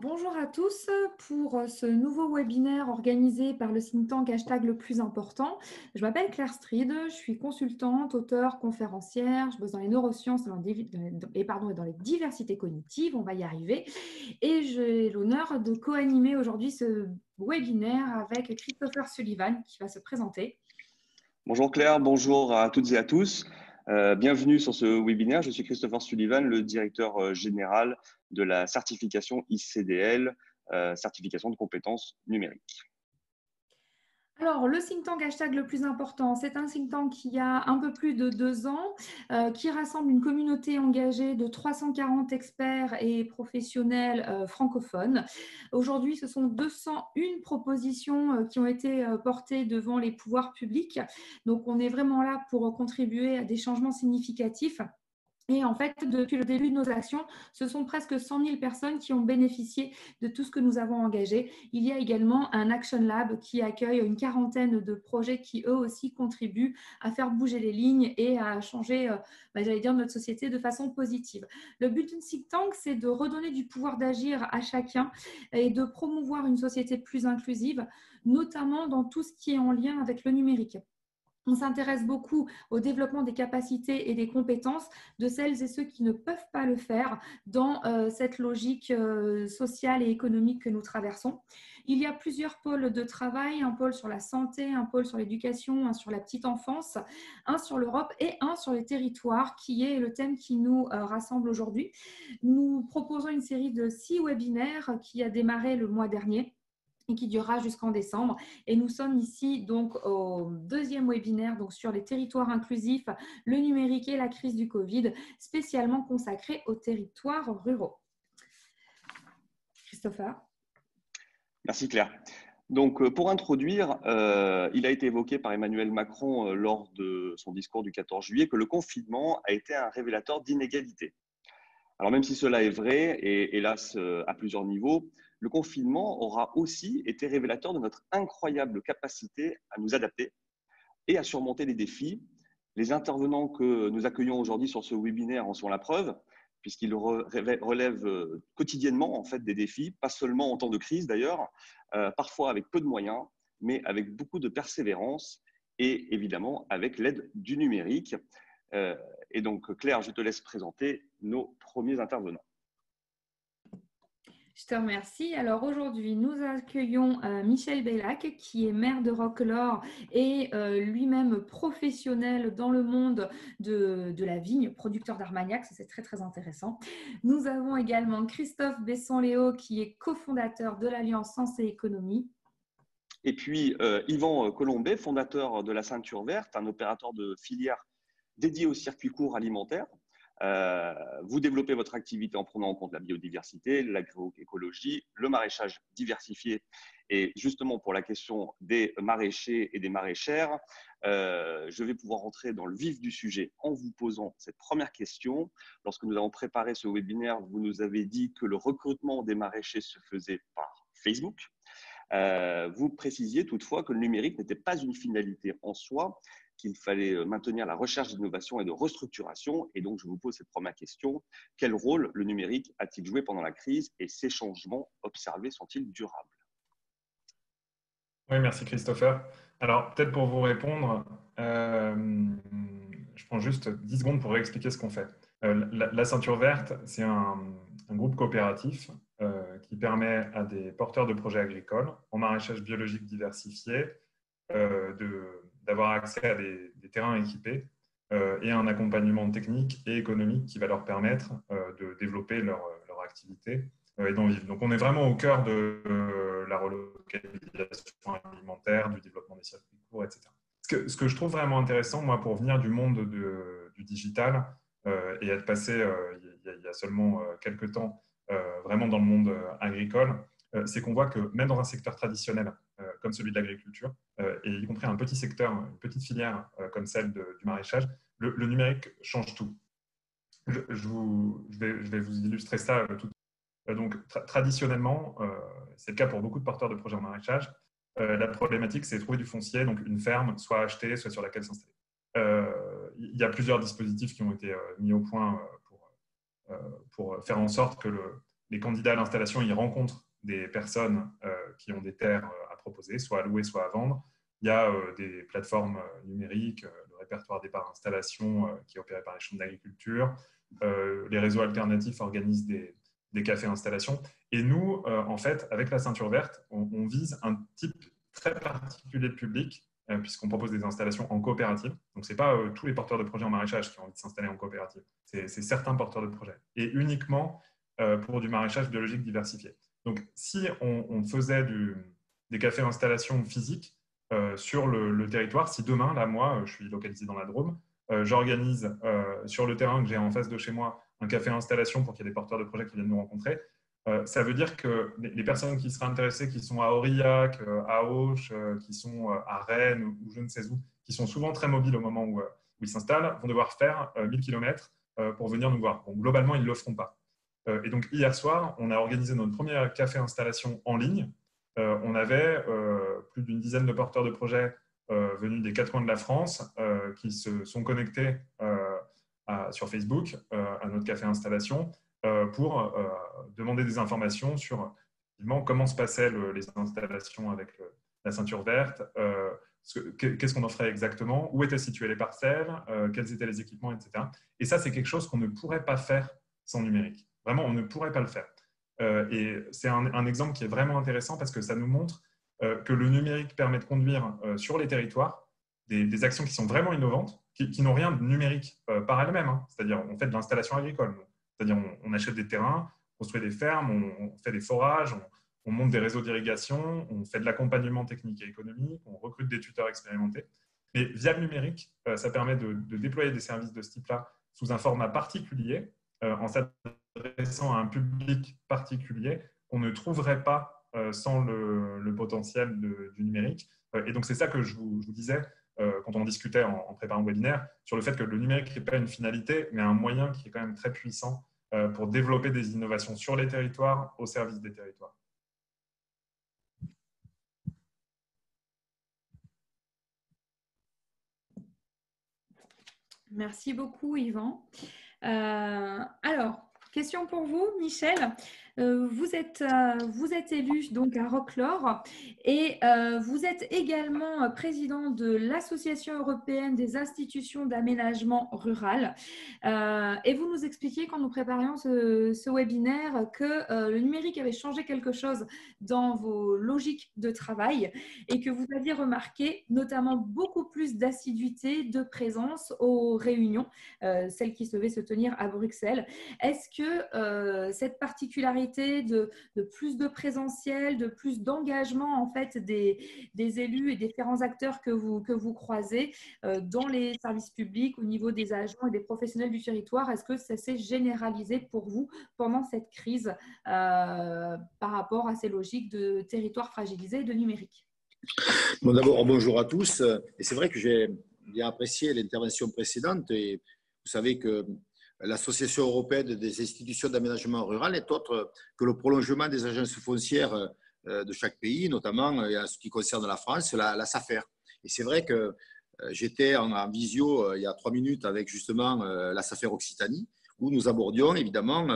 bonjour à tous pour ce nouveau webinaire organisé par le think tank hashtag le plus important. Je m'appelle Claire Stride, je suis consultante, auteure, conférencière, je bosse dans les neurosciences et, dans les diversités cognitives, on va y arriver. Et j'ai l'honneur de co-animer aujourd'hui ce webinaire avec Christopher Sullivan qui va se présenter. Bonjour Claire, bonjour à toutes et à tous. Euh, bienvenue sur ce webinaire. Je suis Christopher Sullivan, le directeur euh, général de la certification ICDL, euh, certification de compétences numériques. Alors, le think tank hashtag le plus important, c'est un think tank qui a un peu plus de deux ans, euh, qui rassemble une communauté engagée de 340 experts et professionnels euh, francophones. Aujourd'hui, ce sont 201 propositions euh, qui ont été portées devant les pouvoirs publics. Donc, on est vraiment là pour contribuer à des changements significatifs et en fait, depuis le début de nos actions, ce sont presque 100 000 personnes qui ont bénéficié de tout ce que nous avons engagé. Il y a également un Action Lab qui accueille une quarantaine de projets qui, eux aussi, contribuent à faire bouger les lignes et à changer, euh, bah, j'allais dire, notre société de façon positive. Le but d'une think tank, c'est de redonner du pouvoir d'agir à chacun et de promouvoir une société plus inclusive, notamment dans tout ce qui est en lien avec le numérique. On s'intéresse beaucoup au développement des capacités et des compétences de celles et ceux qui ne peuvent pas le faire dans euh, cette logique euh, sociale et économique que nous traversons. Il y a plusieurs pôles de travail, un pôle sur la santé, un pôle sur l'éducation, un sur la petite enfance, un sur l'Europe et un sur les territoires, qui est le thème qui nous euh, rassemble aujourd'hui. Nous proposons une série de six webinaires qui a démarré le mois dernier et qui durera jusqu'en décembre. Et nous sommes ici donc au deuxième webinaire donc sur les territoires inclusifs, le numérique et la crise du Covid, spécialement consacré aux territoires ruraux. Christopher Merci Claire. Donc, euh, pour introduire, euh, il a été évoqué par Emmanuel Macron euh, lors de son discours du 14 juillet que le confinement a été un révélateur d'inégalité. Alors, même si cela est vrai, et hélas à plusieurs niveaux, le confinement aura aussi été révélateur de notre incroyable capacité à nous adapter et à surmonter les défis. Les intervenants que nous accueillons aujourd'hui sur ce webinaire en sont la preuve, puisqu'ils relèvent euh, quotidiennement en fait des défis, pas seulement en temps de crise d'ailleurs, euh, parfois avec peu de moyens, mais avec beaucoup de persévérance et évidemment avec l'aide du numérique. Euh, et donc Claire, je te laisse présenter nos premiers intervenants. Je te remercie. Alors aujourd'hui, nous accueillons euh, Michel Bellac, qui est maire de Roquelaure et euh, lui-même professionnel dans le monde de, la vigne, producteur d'Armagnac. C'est très très intéressant. Nous avons également Christophe Besson-Léo, qui est cofondateur de l'Alliance Sens et Économie. Et puis euh, Yvan Colombet, fondateur de la Ceinture Verte, un opérateur de filière dédié au circuit court alimentaire. Euh, vous développez votre activité en prenant en compte la biodiversité, l'agroécologie, le maraîchage diversifié. Et justement, pour la question des maraîchers et des maraîchères, euh, je vais pouvoir rentrer dans le vif du sujet en vous posant cette première question. Lorsque nous avons préparé ce webinaire, vous nous avez dit que le recrutement des maraîchers se faisait par Facebook. Euh, vous précisiez toutefois que le numérique n'était pas une finalité en soi, qu'il fallait euh, maintenir la recherche d'innovation et de restructuration. Et donc, je vous pose cette première question. Quel rôle le numérique a-t-il joué pendant la crise et ces changements observés sont-ils durables? Oui, merci Christopher. Alors, peut-être pour vous répondre, euh, je prends juste 10 secondes pour expliquer ce qu'on fait. Euh, la, Ceinture Verte, c'est un, groupe coopératif qui permet à des porteurs de projets agricoles en maraîchage biologique diversifié de d'avoir accès à des, terrains équipés euh, et un accompagnement technique et économique qui va leur permettre euh, de développer leur, leur activité euh, et d'en vivre. Donc on est vraiment au cœur de la relocalisation alimentaire, du développement des circuits courts, etc. Ce que, ce que, je trouve vraiment intéressant, moi, pour venir du monde de, du digital et être passé il, y a, seulement quelques temps vraiment dans le monde agricole, c'est qu'on voit que même dans un secteur traditionnel, comme celui de l'agriculture, euh, et y compris un petit secteur, une petite filière euh, comme celle du maraîchage, le, numérique change tout. Je, vais, vous illustrer ça euh, tout. Donc, traditionnellement, c'est le cas pour beaucoup de porteurs de projets en maraîchage, la problématique, c'est trouver du foncier, donc une ferme, soit achetée, soit sur laquelle s'installer. Il y a plusieurs dispositifs qui ont été mis au point pour, faire en sorte que le, les candidats à l'installation, ils rencontrent des personnes qui ont des terres proposer, soit à louer, soit à vendre. Il y a des plateformes numériques, le répertoire des parts installation qui est opéré par les chambres d'agriculture. les réseaux alternatifs organisent des, des cafés installation. Et nous, en fait, avec la ceinture verte, on, vise un type très particulier de public euh, puisqu'on propose des installations en coopérative. Donc, ce n'est pas euh, tous les porteurs de projets en maraîchage qui ont envie de s'installer en coopérative, c'est certains porteurs de projets. Et uniquement euh, pour du maraîchage biologique diversifié. Donc, si on, faisait du, des cafés installations physiques sur le, territoire, si demain, là, moi, je suis localisé dans la Drôme, j'organise sur le terrain que j'ai en face de chez moi un café installation pour qu'il y ait des porteurs de projets qui viennent nous rencontrer, euh, ça veut dire que les personnes qui seraient intéressées, qui sont à Aurillac, euh, à Auch, euh, qui sont à Rennes ou je ne sais où, qui sont souvent très mobiles au moment où, ils s'installent, vont devoir faire 1000 km pour venir nous voir. globalement, ils ne le feront pas. Et donc, hier soir, on a organisé notre premier café installation en ligne. On avait plus d'une dizaine de porteurs de projets venus des quatre coins de la France qui se sont connectés sur Facebook à notre café installation euh, pour euh, demander des informations sur comment se passaient les installations avec la ceinture verte, euh, qu'est-ce qu'on en ferait exactement, où étaient situées les parcelles, quels étaient les équipements, etc. Et ça, c'est quelque chose qu'on ne pourrait pas faire sans numérique. Vraiment, on ne pourrait pas le faire. Et c'est un, exemple qui est vraiment intéressant parce que ça nous montre que le numérique permet de conduire sur les territoires des, actions qui sont vraiment innovantes, qui, n'ont rien de numérique par elles-mêmes. Hein. C'est-à-dire, on fait de l'installation agricole. C'est-à-dire, on, achète des terrains, on construit des fermes, on, fait des forages, on, monte des réseaux d'irrigation, on fait de l'accompagnement technique et économique, on recrute des tuteurs expérimentés. Mais via le numérique, euh, ça permet de, déployer des services de ce type-là sous un format particulier, euh, en s'adressant à un public particulier qu'on ne trouverait pas euh, sans le, potentiel du numérique. et donc, c'est ça que je vous, disais quand on discutait en, préparant le webinaire, sur le fait que le numérique n'est pas une finalité, mais un moyen qui est quand même très puissant euh, pour développer des innovations sur les territoires, au service des territoires. Merci beaucoup, Yvan. Euh, alors, question pour vous, Michel. Euh, vous, êtes, euh, vous êtes élu donc à Rocklore et euh, vous êtes également président de l'Association européenne des institutions d'aménagement rural. et vous nous expliquiez quand nous préparions ce, webinaire que le numérique avait changé quelque chose dans vos logiques de travail et que vous aviez remarqué notamment beaucoup plus d'assiduité, de présence aux réunions, celles qui devaient se tenir à Bruxelles. Est-ce que cette particularité de, plus de présentiel, de plus d'engagement en fait des, élus et différents acteurs que vous, que vous croisez euh, dans les services publics au niveau des agents et des professionnels du territoire. Est-ce que ça s'est généralisé pour vous pendant cette crise euh, par rapport à ces logiques de territoire fragilisé et de numérique? Bon, d'abord, bonjour à tous. Et c'est vrai que j'ai bien apprécié l'intervention précédente et vous savez que l'Association européenne des institutions d'aménagement rural est autre que le prolongement des agences foncières euh, de chaque pays, notamment euh, en ce qui concerne la France, la, SAFER. Et c'est vrai que euh, j'étais en, visio il y a trois minutes avec justement la SAFER Occitanie, où nous abordions évidemment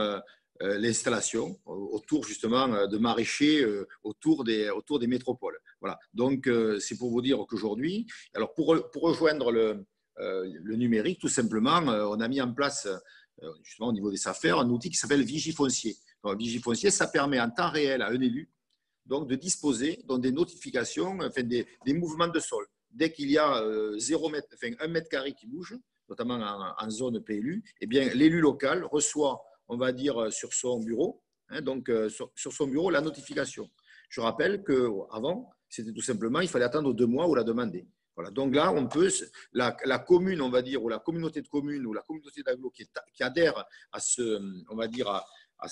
l'installation autour justement de maraîchers autour des, autour des métropoles. Voilà. Donc c'est pour vous dire qu'aujourd'hui, alors pour, rejoindre le, le numérique, tout simplement, euh, on a mis en place, euh, justement au niveau des affaires, un outil qui s'appelle Vigifoncier. Donc, Vigifoncier, ça permet en temps réel à un élu donc, de disposer donc, des notifications, enfin, des, mouvements de sol. Dès qu'il y a 0 mètre, enfin, 1 mètre carré qui bouge, notamment en, zone PLU, eh bien, l'élu local reçoit, on va dire, sur son bureau, hein, donc sur, sur, son bureau, la notification. Je rappelle qu'avant, c'était tout simplement, il fallait attendre deux mois ou la demander. Voilà. Donc là, on peut, la, commune, on va dire, ou la communauté de communes, ou la communauté d'agglo qui, adhère à ce, on va dire, à,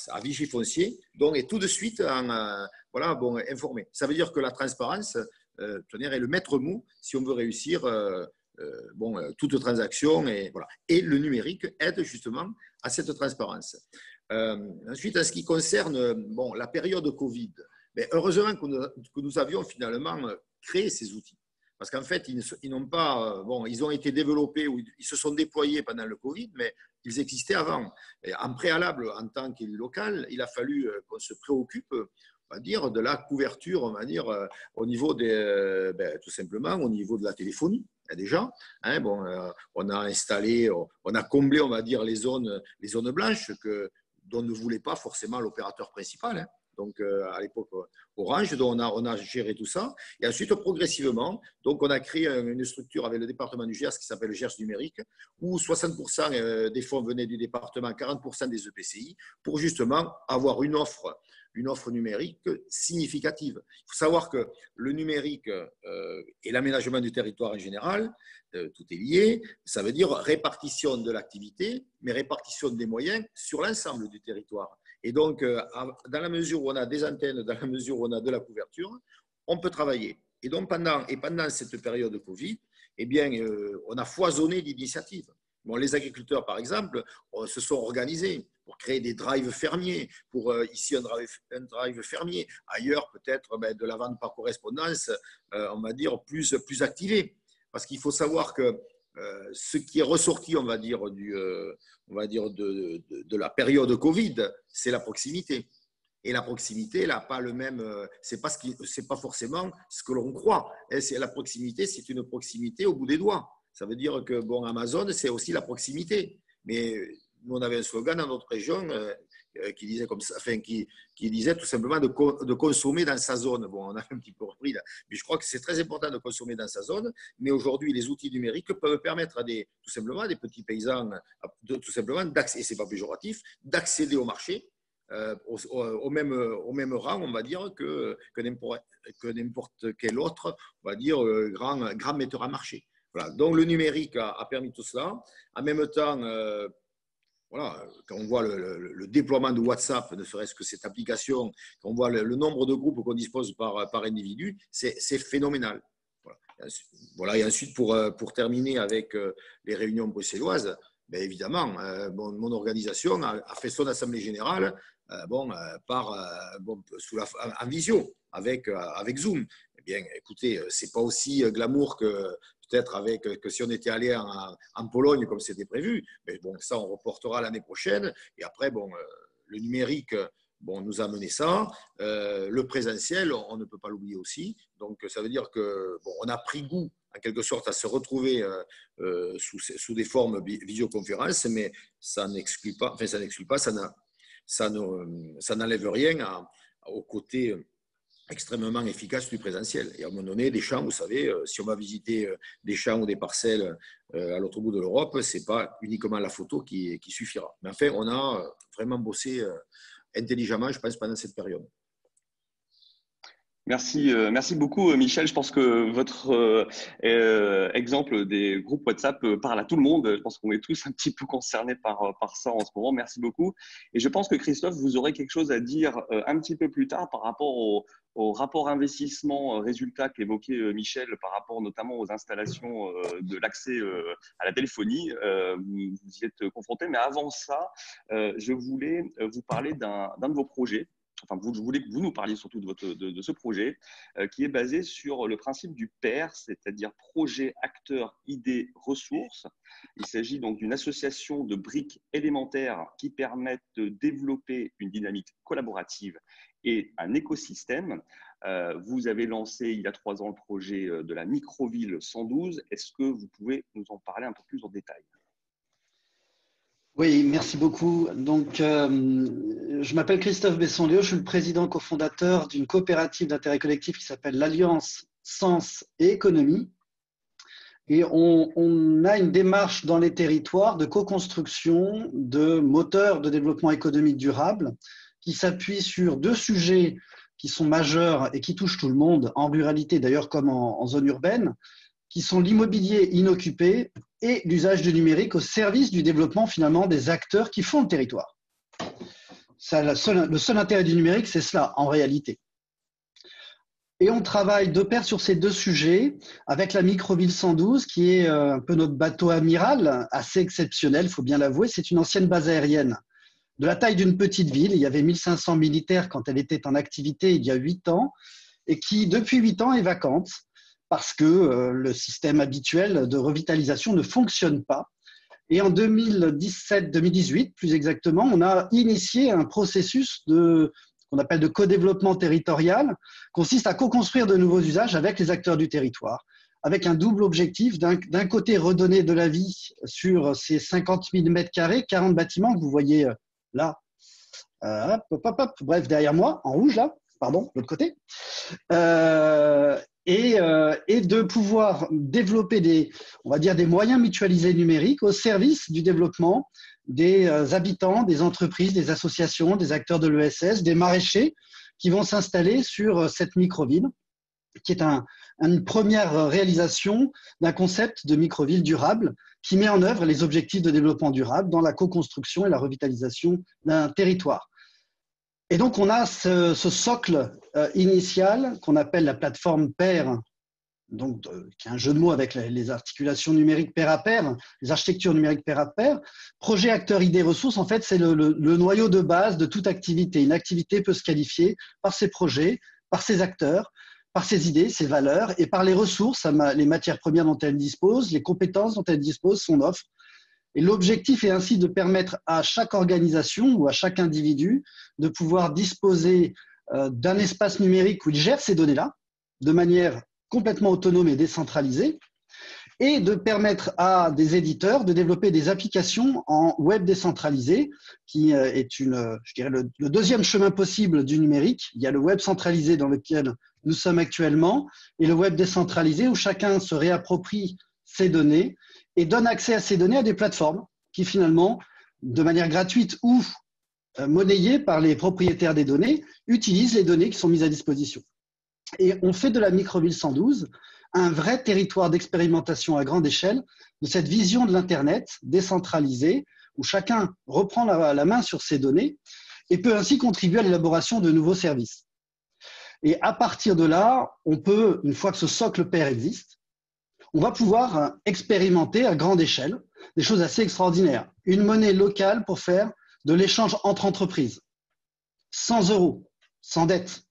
à, Vichy foncier, donc est tout de suite euh, voilà, bon, informé. Ça veut dire que la transparence euh, est le maître mot si on veut réussir euh, toute transaction. Et, voilà. et le numérique aide justement à cette transparence. ensuite, en ce qui concerne bon, la période Covid, mais heureusement que nous, que nous avions finalement créé ces outils. Parce qu'en fait, ils, n'ont pas, euh, bon, ils ont été développés ou ils se sont déployés pendant le Covid, mais ils existaient avant. En préalable, en tant qu'élu local, il a fallu qu'on se préoccupe on va dire, de la couverture, on va dire, au niveau des, ben, tout simplement au niveau de la téléphonie déjà. Hein, bon, on a installé, on a comblé, on va dire, les zones, les zones blanches que, dont ne voulait pas forcément l'opérateur principal. Hein donc euh, à l'époque euh, Orange, dont on a, géré tout ça. Et ensuite, progressivement, donc on a créé une structure avec le département du Gers qui s'appelle le Gers numérique, où 60% euh, des fonds venaient du département, 40% des EPCI, pour justement avoir une offre numérique significative. Il faut savoir que le numérique et l'aménagement du territoire en général, tout est lié. Ça veut dire répartition de l'activité, mais répartition des moyens sur l'ensemble du territoire. Et donc, euh, dans la mesure où on a des antennes, dans la mesure où on a de la couverture, on peut travailler. Et donc, pendant, et pendant cette période de Covid, eh bien, euh, on a foisonné d'initiatives. Bon, les agriculteurs, par exemple, euh, se sont organisés pour créer des drives fermiers, pour ici un drive, un drive, fermier, ailleurs peut-être ben, de la vente par correspondance, on va dire, plus, plus activée. Parce qu'il faut savoir que euh, ce qui est ressorti, on va dire, du, euh, on va dire de, de, la période Covid, c'est la proximité. Et la proximité, n'a pas le même, euh, c'est pas ce qui, c'est pas forcément ce que l'on croit. C'est la proximité, c'est une proximité au bout des doigts. Ça veut dire que bon, Amazon, c'est aussi la proximité. Mais nous, on avait un slogan dans notre région enfin, qui, disait tout simplement de, consommer dans sa zone. Bon, on a un petit peu repris là, mais je crois que c'est très important de consommer dans sa zone. Mais aujourd'hui, les outils numériques peuvent permettre à des, tout simplement, des petits paysans, de, tout simplement, et c'est pas péjoratif, d'accéder au marché. Euh, au, même, au même rang, on va dire, que, que n'importe quel autre, on va dire, euh, grand, grand metteur à marché. Voilà. Donc le numérique a, permis tout cela. En même temps, voilà, quand on voit le, déploiement de WhatsApp, ne serait-ce que cette application, quand on voit le, nombre de groupes qu'on dispose par, par individu, c'est phénoménal. Voilà. Et ensuite, pour, pour terminer avec euh, les réunions bruxelloises, bien évidemment, euh, mon, organisation a, fait son assemblée générale euh, bon, par, bon, sous la, en visio, avec, avec Zoom. Eh bien, écoutez, c'est pas aussi glamour que, avec que si on était allé en, Pologne comme c'était prévu. Mais bon, ça, on reportera l'année prochaine. Et après, bon, euh, le numérique bon, nous a mené ça. Euh, le présentiel, on, ne peut pas l'oublier aussi. Donc, ça veut dire que bon, on a pris goût en quelque sorte à se retrouver euh, sous, des formes visioconférences, mais ça n'exclut pas, enfin ça n'exclut pas, ça n'enlève rien au côté extrêmement efficace du présentiel. Et à un moment donné, des champs, vous savez, euh, si on va visiter euh, des champs ou des parcelles euh, à l'autre bout de l'Europe, ce n'est pas uniquement la photo qui, qui, suffira. Mais enfin, on a vraiment bossé intelligemment, je pense, pendant cette période. Merci, euh, merci beaucoup euh, Michel. Je pense que votre euh, exemple des groupes WhatsApp parle à tout le monde. Je pense qu'on est tous un petit peu concernés par, par ça en ce moment. Merci beaucoup. Et je pense que Christophe, vous aurez quelque chose à dire un petit peu plus tard par rapport au, rapport investissement-résultat qu'évoquait Michel par rapport notamment aux installations de l'accès à la téléphonie. Vous y êtes confronté. Mais avant ça, je voulais vous parler d'un de vos projets enfin, vous, je voulais que vous nous parliez surtout de, ce projet, euh, qui est basé sur le principe du PAIR, c'est-à-dire projet, acteur, idée, ressources. Il s'agit donc d'une association de briques élémentaires qui permettent de développer une dynamique collaborative et un écosystème. Euh, vous avez lancé il y a trois ans le projet euh, de la microville 112. Est-ce que vous pouvez nous en parler un peu plus en détail? Oui, merci beaucoup. Euh, je m'appelle Christophe Besson-Léo, je suis le président cofondateur d'une coopérative d'intérêt collectif qui s'appelle l'Alliance Sens et Économie. Et on, a une démarche dans les territoires de co-construction de moteurs de développement économique durable qui s'appuie sur deux sujets qui sont majeurs et qui touchent tout le monde, en ruralité d'ailleurs comme en zone urbaine, qui sont l'immobilier inoccupé et l'usage du numérique au service du développement finalement des acteurs qui font le territoire. Ça, le, seul, intérêt du numérique, c'est cela en réalité. Et on travaille de pair sur ces deux sujets avec la Microville 112, qui est euh, un peu notre bateau amiral, assez exceptionnel, il faut bien l'avouer. C'est une ancienne base aérienne de la taille d'une petite ville. Il y avait 1500 militaires quand elle était en activité il y a huit ans, et qui, depuis huit ans, est vacante parce que euh, le système habituel de revitalisation ne fonctionne pas. Et en 2017-2018, plus exactement, on a initié un processus qu'on appelle de co-développement territorial, consiste à co-construire de nouveaux usages avec les acteurs du territoire, avec un double objectif. D'un côté, redonner de la vie sur ces 50 000 mètres carrés, 40 bâtiments que vous voyez euh, là, euh, bref, derrière moi, en rouge là, pardon, l'autre côté, et, et, de pouvoir développer des, on va dire, des moyens mutualisés numériques au service du développement des habitants, des entreprises, des associations, des acteurs de l'ESS, des maraîchers qui vont s'installer sur cette microville, qui est un, une première réalisation d'un concept de microville durable qui met en œuvre les objectifs de développement durable dans la co-construction et la revitalisation d'un territoire. Et donc, on a ce, socle euh, initial qu'on appelle la plateforme pair, donc, qui est un jeu de mots avec les, articulations numériques pair à pair, les architectures numériques pair à pair. Projet, acteur, idée, ressources, en fait, c'est le, le noyau de base de toute activité. Une activité peut se qualifier par ses projets, par ses acteurs, par ses idées, ses valeurs et par les ressources, les matières premières dont elle dispose, les compétences dont elle dispose, son offre. Et l'objectif est ainsi de permettre à chaque organisation ou à chaque individu de pouvoir disposer euh, d'un espace numérique où il gère ces données-là de manière complètement autonome et décentralisée et de permettre à des éditeurs de développer des applications en web décentralisé, qui euh, est une, je dirais, le, le, deuxième chemin possible du numérique. Il y a le web centralisé dans lequel nous sommes actuellement et le web décentralisé où chacun se réapproprie ses données et donne accès à ces données à des plateformes qui finalement, de manière gratuite ou euh, monnayée par les propriétaires des données, utilisent les données qui sont mises à disposition. Et on fait de la microville 112 un vrai territoire d'expérimentation à grande échelle de cette vision de l'Internet décentralisée où chacun reprend la main sur ses données et peut ainsi contribuer à l'élaboration de nouveaux services. Et à partir de là, on peut, une fois que ce socle pair existe, on va pouvoir expérimenter à grande échelle des choses assez extraordinaires. Une monnaie locale pour faire de l'échange entre entreprises, sans euros, sans dette.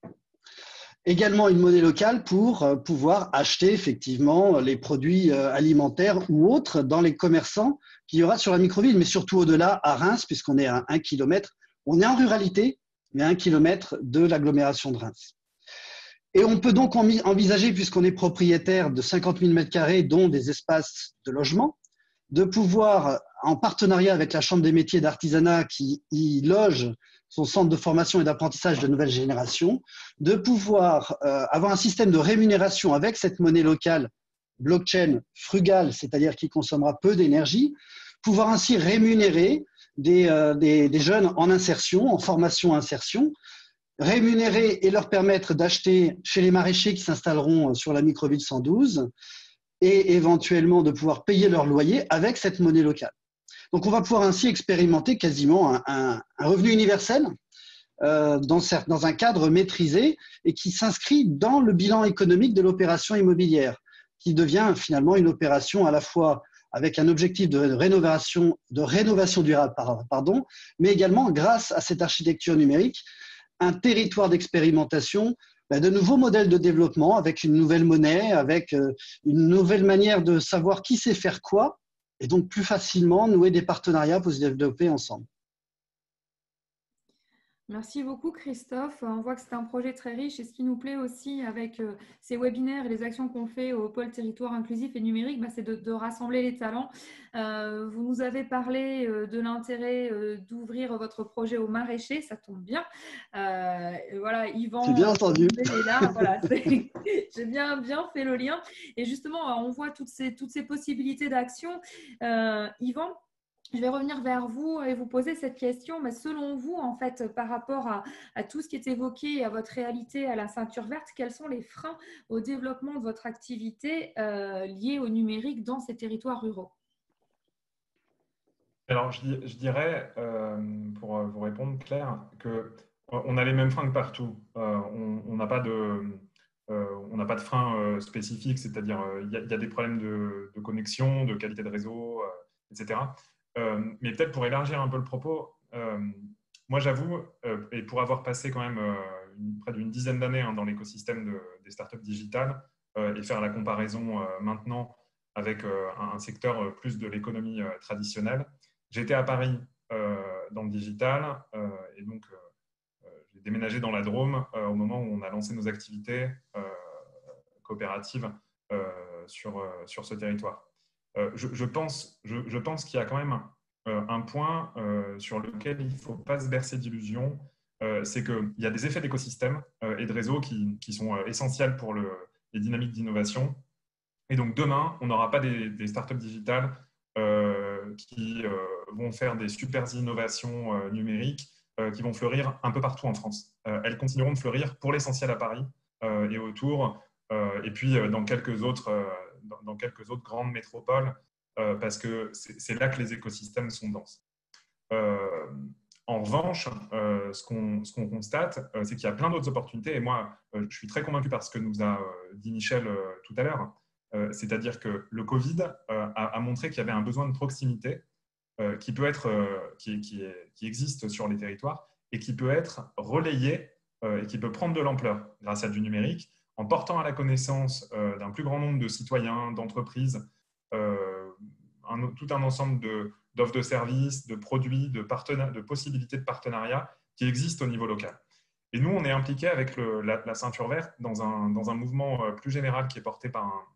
Également une monnaie locale pour euh, pouvoir acheter effectivement les produits euh, alimentaires ou autres dans les commerçants qu'il y aura sur la microville, mais surtout au-delà à Reims, puisqu'on est à un kilomètre. On est en ruralité, mais à un kilomètre de l'agglomération de Reims. Et on peut donc envisager, puisqu'on est propriétaire de 50 000 m2, dont des espaces de logement, de pouvoir, en partenariat avec la Chambre des métiers d'artisanat qui y loge son centre de formation et d'apprentissage de nouvelle génération, de pouvoir euh, avoir un système de rémunération avec cette monnaie locale blockchain frugale, c'est-à-dire qui consommera peu d'énergie, pouvoir ainsi rémunérer des, euh, des, jeunes en insertion, en formation-insertion, rémunérer et leur permettre d'acheter chez les maraîchers qui s'installeront sur la microville 112 et éventuellement de pouvoir payer leur loyer avec cette monnaie locale. Donc on va pouvoir ainsi expérimenter quasiment un, revenu universel euh, dans, dans un cadre maîtrisé et qui s'inscrit dans le bilan économique de l'opération immobilière, qui devient finalement une opération à la fois avec un objectif de rénovation, de rénovation durable, pardon, mais également grâce à cette architecture numérique un territoire d'expérimentation, ben, de nouveaux modèles de développement avec une nouvelle monnaie, avec euh, une nouvelle manière de savoir qui sait faire quoi, et donc plus facilement nouer des partenariats pour se développer ensemble. Merci beaucoup Christophe. On voit que c'est un projet très riche et ce qui nous plaît aussi avec euh, ces webinaires et les actions qu'on fait au pôle territoire inclusif et numérique, bah, c'est de, rassembler les talents. Euh, vous nous avez parlé euh, de l'intérêt d'ouvrir votre projet au maraîcher, ça tombe bien. voilà, Yvan. C'est bien entendu. J'ai bien, bien fait le lien. Et justement, on voit toutes ces, toutes ces possibilités d'action. Yvan, je vais revenir vers vous et vous poser cette question. Mais selon vous, en fait, par rapport à, tout ce qui est évoqué et à votre réalité à la ceinture verte, quels sont les freins au développement de votre activité euh, liée au numérique dans ces territoires ruraux? Alors, je, dirais, euh, pour vous répondre, Claire, que on a les mêmes freins que partout. Euh, on n'a pas de on n'a pas de frein spécifique, c'est-à-dire il y, a des problèmes de, connexion, de qualité de réseau, etc. Euh, mais peut-être pour élargir un peu le propos, euh, moi j'avoue, euh, et pour avoir passé quand même près d'une dizaine d'années hein, dans l'écosystème des startups digitales et faire la comparaison maintenant avec un secteur plus de l'économie traditionnelle. J'étais à Paris dans le digital et donc j'ai déménagé dans la Drôme au moment où on a lancé nos activités coopératives sur, sur ce territoire. Je, je, pense, qu'il y a quand même un point sur lequel il ne faut pas se bercer d'illusions euh, c'est qu'il y a des effets d'écosystème euh, et de réseau qui, sont euh, essentiels pour les dynamiques d'innovation. Et donc demain, on n'aura pas des, startups digitales qui vont faire des super innovations numériques qui vont fleurir un peu partout en France. elles continueront de fleurir pour l'essentiel à Paris et autour, et puis dans quelques autres, dans, quelques autres grandes métropoles, parce que c'est là que les écosystèmes sont denses. En revanche, euh, ce qu'on constate, euh, c'est qu'il y a plein d'autres opportunités. Et moi, euh, je suis très convaincu par ce que nous a dit Michel tout à l'heure. C'est-à-dire que le Covid a, montré qu'il y avait un besoin de proximité qui, peut être, qui, existe sur les territoires et qui peut être relayé et qui peut prendre de l'ampleur grâce à du numérique en portant à la connaissance d'un plus grand nombre de citoyens, d'entreprises, tout un ensemble d'offres de services, de produits, de, possibilités de partenariat qui existent au niveau local. Et nous, on est impliqué avec la, ceinture verte dans un, dans un, mouvement euh, plus général qui est porté par,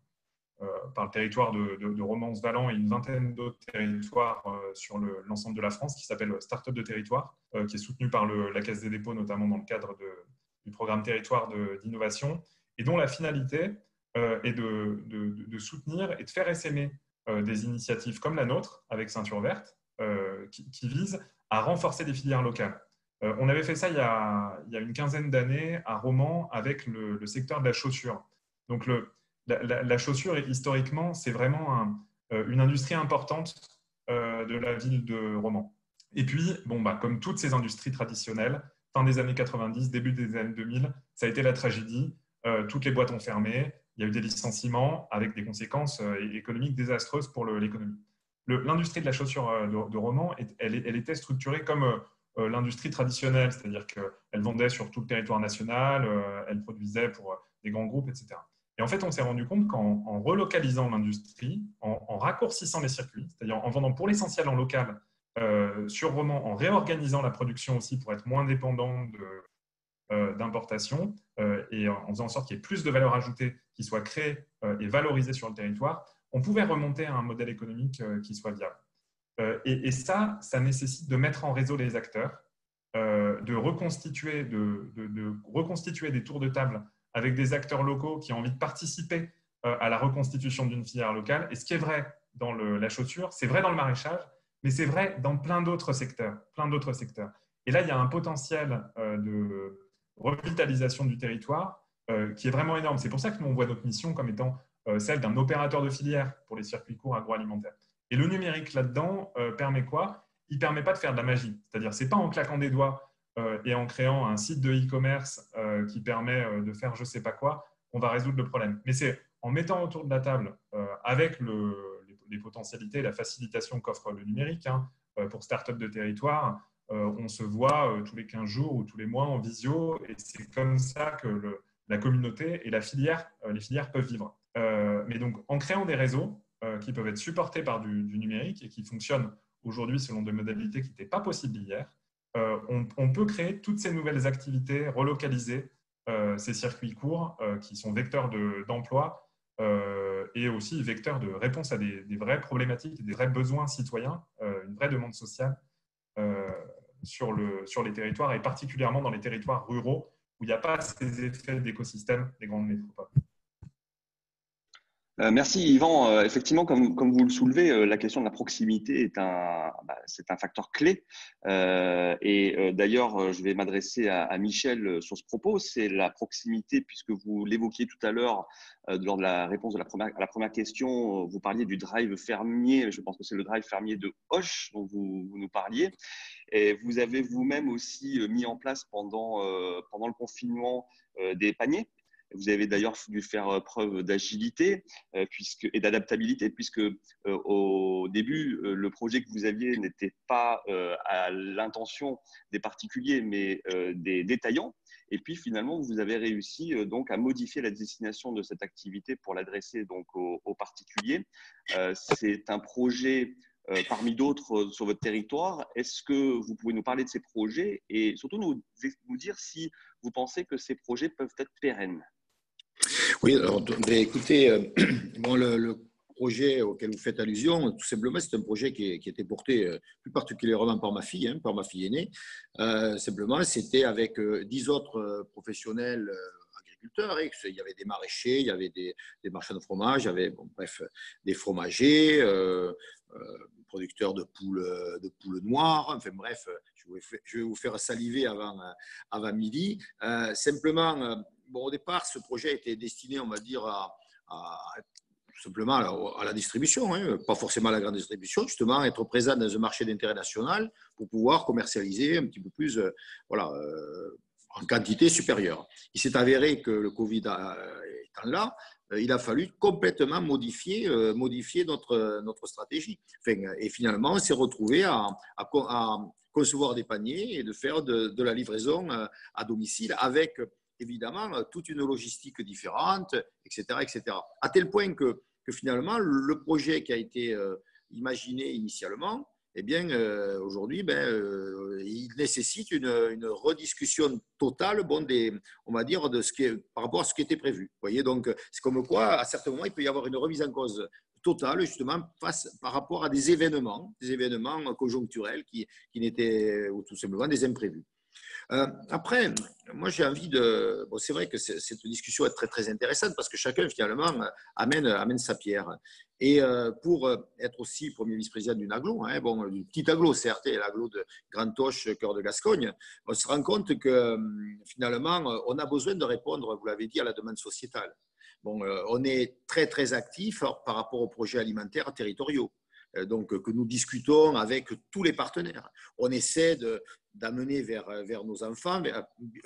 euh, par le territoire de, de, Romance-Valent et une vingtaine d'autres territoires euh, sur l'ensemble de la France qui s'appelle Startup de territoire, qui est soutenu par la Caisse des dépôts, notamment dans le cadre du programme territoire d'innovation, et dont la finalité est de, soutenir et de faire essaimer euh, des initiatives comme la nôtre, avec Ceinture Verte, euh, qui, visent à renforcer des filières locales. Euh, on avait fait ça il y a, une quinzaine d'années à Romans avec le, secteur de la chaussure. Donc, la, chaussure, historiquement, c'est vraiment une industrie importante de la ville de Romans. Et puis, bon, bah, comme toutes ces industries traditionnelles, fin des années 90, début des années 2000, ça a été la tragédie. Toutes les boîtes ont fermé, il y a eu des licenciements avec des conséquences euh, économiques désastreuses pour l'économie. L'industrie de la chaussure euh, de, de Roman, elle, était structurée comme euh, l'industrie traditionnelle, c'est-à-dire qu'elle vendait sur tout le territoire national, elle produisait pour des grands groupes, etc. Et en fait, on s'est rendu compte qu'en relocalisant l'industrie, en, raccourcissant les circuits, c'est-à-dire en vendant pour l'essentiel en local sur Roman, en réorganisant la production aussi pour être moins dépendant de, euh, d'importation euh, et en faisant en sorte qu'il y ait plus de valeur ajoutée qui soit créée euh, et valorisée sur le territoire, on pouvait remonter à un modèle économique qui soit viable. Et, ça, ça nécessite de mettre en réseau les acteurs, de reconstituer, de, reconstituer des tours de table avec des acteurs locaux qui ont envie de participer à la reconstitution d'une filière locale. Et ce qui est vrai dans la chaussure, c'est vrai dans le maraîchage, mais c'est vrai dans plein d'autres secteurs, plein d'autres secteurs. Et là, il y a un potentiel de, revitalisation du territoire euh, qui est vraiment énorme. C'est pour ça que nous, on voit notre mission comme étant euh, celle d'un opérateur de filière pour les circuits courts agroalimentaires. Et le numérique là-dedans euh, permet quoi? Il ne permet pas de faire de la magie. C'est-à-dire, ce n'est pas en claquant des doigts et en créant un site de e-commerce qui permet de faire je sais pas quoi qu'on va résoudre le problème. Mais c'est en mettant autour de la table, avec le, les, potentialités la facilitation qu'offre le numérique hein, pour start-up de territoire, on se voit euh, tous les 15 jours ou tous les mois en visio, et c'est comme ça que la communauté et la filière, euh, les filières peuvent vivre. mais donc, en créant des réseaux qui peuvent être supportés par du, numérique et qui fonctionnent aujourd'hui selon des modalités qui n'étaient pas possibles hier, on, peut créer toutes ces nouvelles activités, relocaliser ces circuits courts qui sont vecteurs d'emploi et aussi vecteurs de réponse à des, des, vraies problématiques, des vrais besoins citoyens, une vraie demande sociale sur, le, sur les territoires et particulièrement dans les territoires ruraux où il n'y a pas ces effets d'écosystème des grandes métropoles. Euh, merci Yvan. Euh, effectivement, comme, comme, vous le soulevez, euh, la question de la proximité est un, bah, c'est un facteur clé. et d'ailleurs, je vais m'adresser à, Michel sur ce propos. C'est la proximité, puisque vous l'évoquiez tout à l'heure lors de la réponse de la première, à la première question. Vous parliez du drive fermier. Je pense que c'est le drive fermier de Hoche dont vous, vous nous parliez. Et vous avez vous-même aussi mis en place pendant, pendant le confinement des paniers Vous avez d'ailleurs dû faire preuve d'agilité et d'adaptabilité, puisque au début, le projet que vous aviez n'était pas à l'intention des particuliers, mais des détaillants. Et puis finalement, vous avez réussi donc à modifier la destination de cette activité pour l'adresser donc aux particuliers. C'est un projet euh, parmi d'autres euh, sur votre territoire. Est-ce que vous pouvez nous parler de ces projets et surtout nous, dire si vous pensez que ces projets peuvent être pérennes? Oui, alors ben, écoutez, euh, bon, le, projet auquel vous faites allusion, tout simplement, c'est un projet qui, qui, était porté plus particulièrement par ma fille, hein, par ma fille aînée. simplement, c'était avec dix autres professionnels agriculteurs. Il y avait des maraîchers, il y avait des, marchands de fromage, il y avait, bref, des fromagers, producteur de poules, de poules noires. Enfin bref, je vais vous faire saliver avant, avant midi. Euh, simplement, euh, bon, au départ, ce projet était destiné, on va dire, à, simplement à la, distribution, hein, pas forcément à la grande distribution, justement être présent dans un marché d'intérêt national pour pouvoir commercialiser un petit peu plus, euh, voilà, en quantité supérieure. Il s'est avéré que le Covid étant là, euh, il a fallu complètement modifier, euh, modifier notre, stratégie. et finalement, on s'est retrouvé à, concevoir des paniers et de faire de, la livraison euh, à domicile avec évidemment toute une logistique différente, etc. etc. À tel point que finalement, le projet qui a été imaginé initialement, eh bien, euh, aujourd'hui, ben, euh, il nécessite une, rediscussion totale, bon, des, on va dire, de ce qui par rapport à ce qui était prévu. Voyez, donc, c'est comme quoi, à certains moments, il peut y avoir une remise en cause totale, justement, face, par rapport à des événements, des événements conjoncturels qui, qui n'étaient, ou tout simplement, des imprévus. Euh, après, moi j'ai envie de. Bon, c'est vrai que cette discussion est très très intéressante parce que chacun finalement amène, amène sa pierre. Et euh, pour être aussi premier vice-président d'une aglo, hein, bon, une petite aglo certes, l'aglo de Grand-Toche, cœur de Gascogne, on se rend compte que hum, finalement on a besoin de répondre, vous l'avez dit, à la demande sociétale. Bon, euh, on est très très actif par rapport aux projets alimentaires territoriaux. Euh, donc, que nous discutons avec tous les partenaires. On essaie d'amener vers, vers nos enfants,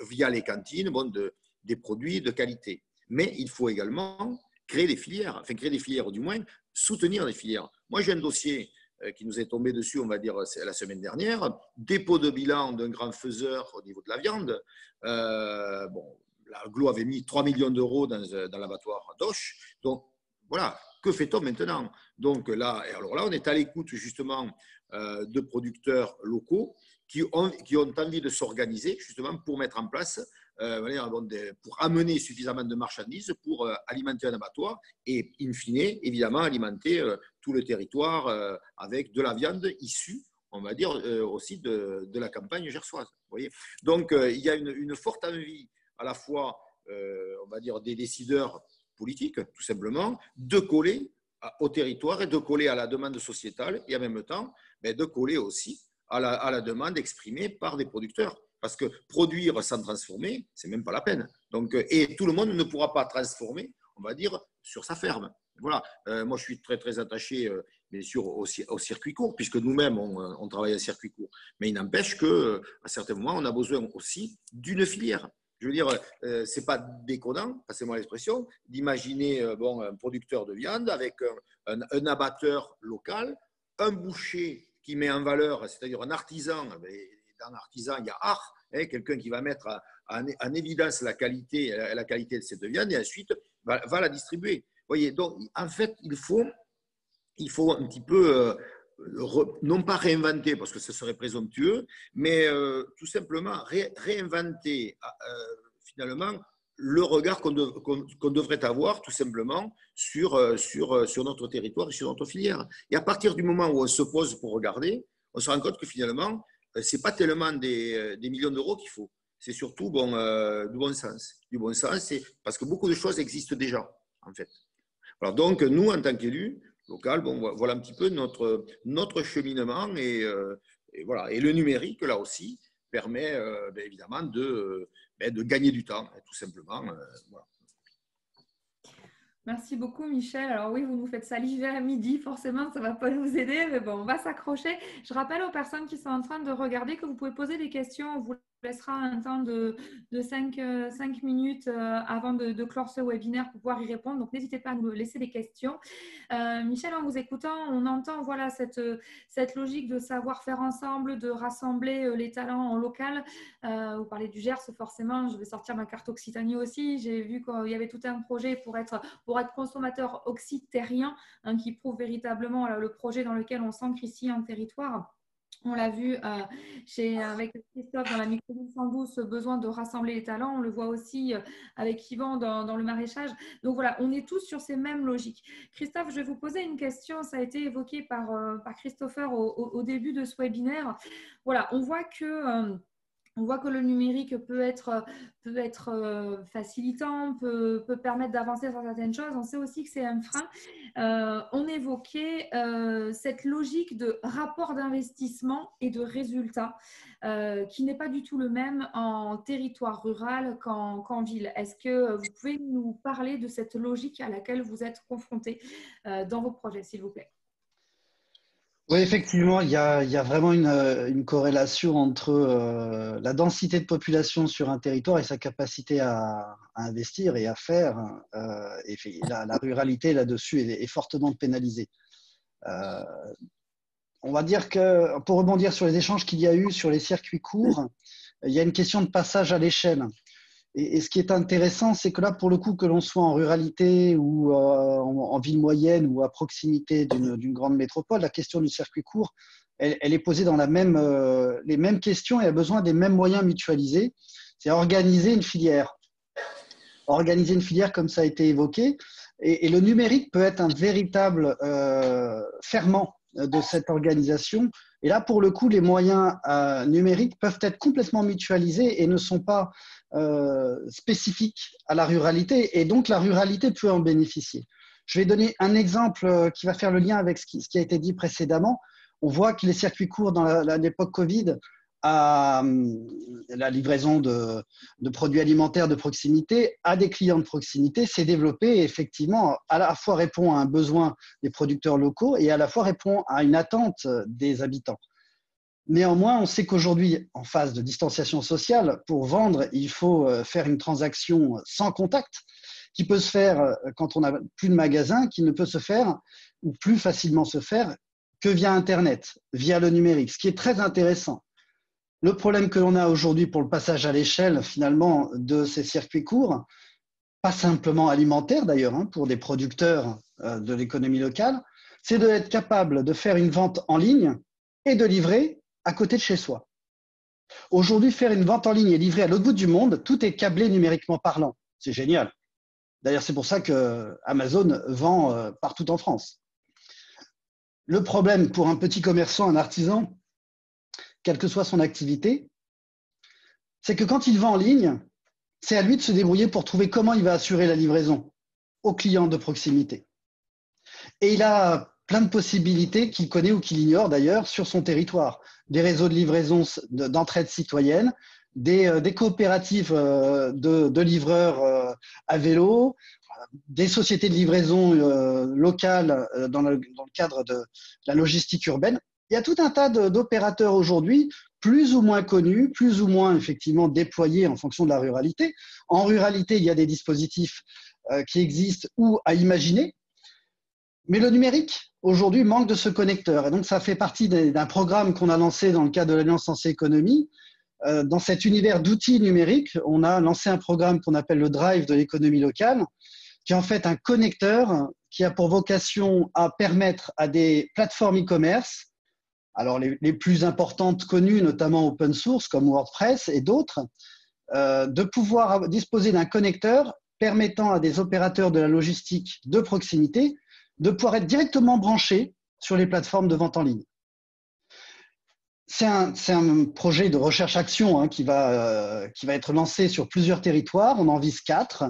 via les cantines, bon, de, des produits de qualité. Mais il faut également créer des filières, enfin créer des filières, du moins soutenir des filières. Moi, j'ai un dossier euh, qui nous est tombé dessus, on va dire, la semaine dernière, dépôt de bilan d'un grand faiseur au niveau de la viande. Euh, bon, la GLO avait mis 3 millions d'euros dans, dans l'abattoir d'Oche. Donc, voilà, que fait-on maintenant? Donc là, alors là, on est à l'écoute justement euh, de producteurs locaux qui ont, envie de s'organiser justement pour mettre en place, euh, pour amener suffisamment de marchandises pour euh, alimenter un abattoir et, in fine, évidemment, alimenter tout le territoire avec de la viande issue on va dire aussi de, la campagne gersoise. Donc, il y a une, forte envie à la fois, on va dire, des décideurs politique, tout simplement, de coller au territoire et de coller à la demande sociétale et en même temps ben, de coller aussi à la, demande exprimée par des producteurs. Parce que produire sans transformer, c'est même pas la peine. Donc, et tout le monde ne pourra pas transformer, on va dire, sur sa ferme. Voilà. Euh, moi, je suis très, très attaché, euh, bien sûr, au, circuit court, puisque nous-mêmes, on, travaille à circuit court. Mais il n'empêche qu'à certains moments, on a besoin aussi d'une filière. Je veux dire, euh, c'est pas déconnant, passez-moi l'expression, d'imaginer euh, bon, un producteur de viande avec un, abatteur local, un boucher qui met en valeur, c'est-à-dire un artisan. Dans l'artisan, il y a art, hein, quelqu'un qui va mettre en, évidence la qualité, la qualité de cette viande et ensuite va, la distribuer. voyez, donc en fait, il faut, il faut un petit peu euh, non pas réinventer, parce que ce serait présomptueux, mais euh, tout simplement réinventer euh, finalement le regard qu'on devrait avoir tout simplement sur, euh, sur, notre territoire et sur notre filière. Et à partir du moment où on se pose pour regarder, on se rend compte que finalement, ce n'est pas tellement des, millions d'euros qu'il faut, c'est surtout du bon sens. Du bon sens, parce que beaucoup de choses existent déjà, en fait. Alors donc, nous, en tant qu'élus, local. Bon, voilà un petit peu notre, cheminement et, euh, voilà. Et le numérique, là aussi, permet euh, ben, évidemment de, de gagner du temps, hein, tout simplement. Euh, Merci beaucoup, Michel. Alors oui, vous nous faites saliver à midi, forcément, ça ne va pas nous aider, mais bon, on va s'accrocher. Je rappelle aux personnes qui sont en train de regarder que vous pouvez poser des questions. Vous laissera un temps de, de 5, euh, minutes euh, avant de, clore ce webinaire pour pouvoir y répondre. Donc, n'hésitez pas à nous laisser des questions. Euh, Michel, en vous écoutant, on entend voilà, cette, cette logique de savoir faire ensemble, de rassembler les talents en local. vous parlez du Gers, forcément. Je vais sortir ma carte Occitanie aussi. J'ai vu qu'il y avait tout un projet pour être, être consommateur hein, qui prouve véritablement le projet dans lequel on s'ancre ici en territoire. On l'a vu euh, chez, avec Christophe dans la micro 112, ce besoin de rassembler les talents. On le voit aussi euh, avec Yvan dans, le maraîchage. Donc voilà, on est tous sur ces mêmes logiques. Christophe, je vais vous poser une question. Ça a été évoqué par, euh, par Christopher au, début de ce webinaire. Voilà, on voit que on voit que le numérique peut être, peut être euh, facilitant, peut, permettre d'avancer sur certaines choses. On sait aussi que c'est un frein. Euh, on évoquait euh, cette logique de rapport d'investissement et de résultat qui n'est pas du tout le même en territoire rural qu'en ville. Est-ce que vous pouvez nous parler de cette logique à laquelle vous êtes confronté dans vos projets, s'il vous plaît? Oui, effectivement, il y a, vraiment une, corrélation entre euh, la densité de population sur un territoire et sa capacité à, investir et à faire. Euh, la, ruralité là-dessus est, fortement pénalisée. Euh, on va dire que, pour rebondir sur les échanges qu'il y a eu sur les circuits courts, il y a une question de passage à l'échelle. Et, ce qui est intéressant, c'est que là, pour le coup, que l'on soit en ruralité ou euh, en, ville moyenne ou à proximité d'une grande métropole, la question du circuit court, elle, est posée dans euh, les mêmes questions et a besoin des mêmes moyens mutualisés. C'est organiser une filière. Organiser une filière, comme ça a été évoqué. Et, le numérique peut être un véritable euh, ferment de cette organisation. Et là, pour le coup, les moyens numériques peuvent être complètement mutualisés et ne sont pas euh, spécifique à la ruralité et donc la ruralité peut en bénéficier. Je vais donner un exemple euh, qui va faire le lien avec ce qui, a été dit précédemment. On voit que les circuits courts dans l'époque Covid, à la livraison de, produits alimentaires de proximité à des clients de proximité s'est développé et effectivement à la fois répond à un besoin des producteurs locaux et à la fois répond à une attente des habitants. Néanmoins, on sait qu'aujourd'hui, en phase de distanciation sociale, pour vendre, il faut euh, faire une transaction sans contact, qui peut se faire euh, quand on n'a plus de magasin, qui ne peut se faire ou plus facilement se faire que via Internet, via le numérique, ce qui est très intéressant. Le problème que l'on a aujourd'hui pour le passage à l'échelle, finalement, de ces circuits courts, pas simplement alimentaires d'ailleurs, hein, pour des producteurs euh, de l'économie locale, c'est d'être capable de faire une vente en ligne et de livrer à côté de chez soi. Aujourd'hui, faire une vente en ligne et livrer à l'autre bout du monde, tout est câblé numériquement parlant. C'est génial. D'ailleurs, c'est pour ça que Amazon vend euh, partout en France. Le problème pour un petit commerçant, un artisan, quelle que soit son activité, c'est que quand il vend en ligne, c'est à lui de se débrouiller pour trouver comment il va assurer la livraison aux clients de proximité. Et il a plein de possibilités qu'il connaît ou qu'il ignore d'ailleurs sur son territoire des réseaux de livraison d'entraide citoyenne, des, euh, coopératives euh, de, livreurs euh, à vélo, des sociétés de livraison locales dans le, cadre de la logistique urbaine. Il y a tout un tas d'opérateurs aujourd'hui, plus ou moins connus, plus ou moins effectivement déployés en fonction de la ruralité. En ruralité, il y a des dispositifs qui existent ou à imaginer. Mais le numérique, aujourd'hui manque de ce connecteur. Et donc, ça fait partie d'un programme qu'on a lancé dans le cadre de l'Alliance Sensée Économie. Euh, dans cet univers d'outils numériques, on a lancé un programme qu'on appelle le Drive de l'économie locale, qui est en fait un connecteur qui a pour vocation à permettre à des plateformes e-commerce, alors les, plus importantes connues, notamment open source comme WordPress et d'autres, euh, de pouvoir disposer d'un connecteur permettant à des opérateurs de la logistique de proximité de pouvoir être directement branché sur les plateformes de vente en ligne. C'est un, projet de recherche-action hein, qui, euh, qui va être lancé sur plusieurs territoires. On en vise quatre.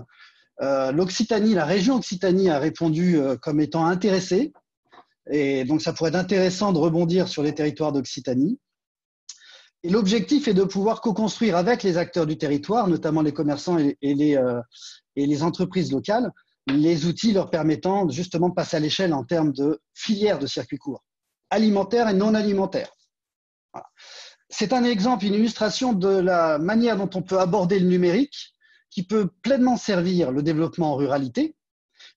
Euh, L'Occitanie, la région Occitanie a répondu euh, comme étant intéressée. Et donc, ça pourrait être intéressant de rebondir sur les territoires d'Occitanie. Et l'objectif est de pouvoir co-construire avec les acteurs du territoire, notamment les commerçants et, les, et les entreprises locales, les outils leur permettant justement de passer à l'échelle en termes de filière de circuits courts, alimentaires et non alimentaires. c'est un exemple, une illustration de la manière dont on peut aborder le numérique qui peut pleinement servir le développement en ruralité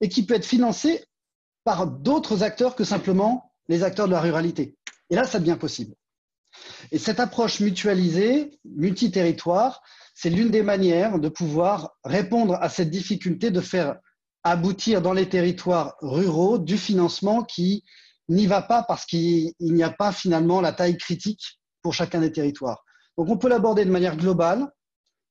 et qui peut être financé par d'autres acteurs que simplement les acteurs de la ruralité. Et là, ça devient possible. Et cette approche mutualisée, multi-territoire, c'est l'une des manières de pouvoir répondre à cette difficulté de faire aboutir dans les territoires ruraux du financement qui n'y va pas parce qu'il n'y a pas finalement la taille critique pour chacun des territoires. Donc on peut l'aborder de manière globale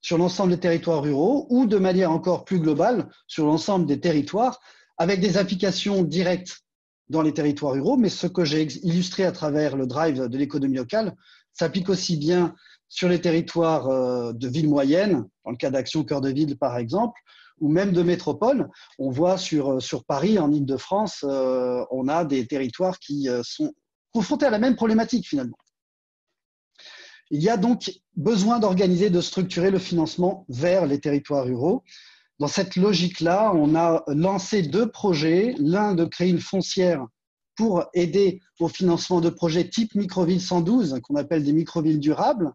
sur l'ensemble des territoires ruraux ou de manière encore plus globale sur l'ensemble des territoires avec des applications directes dans les territoires ruraux, mais ce que j'ai illustré à travers le drive de l'économie locale s'applique aussi bien sur les territoires euh, de villes moyennes, dans le cas d'Action Cœur de Ville par exemple, ou même de métropole. On voit sur, euh, sur Paris, en Ile-de-France, euh, on a des territoires qui sont confrontés à la même problématique finalement. Il y a donc besoin d'organiser, de structurer le financement vers les territoires ruraux. Dans cette logique-là, on a lancé deux projets. L'un de créer une foncière pour aider au financement de projets type Microville 112, qu'on appelle des microvilles durables,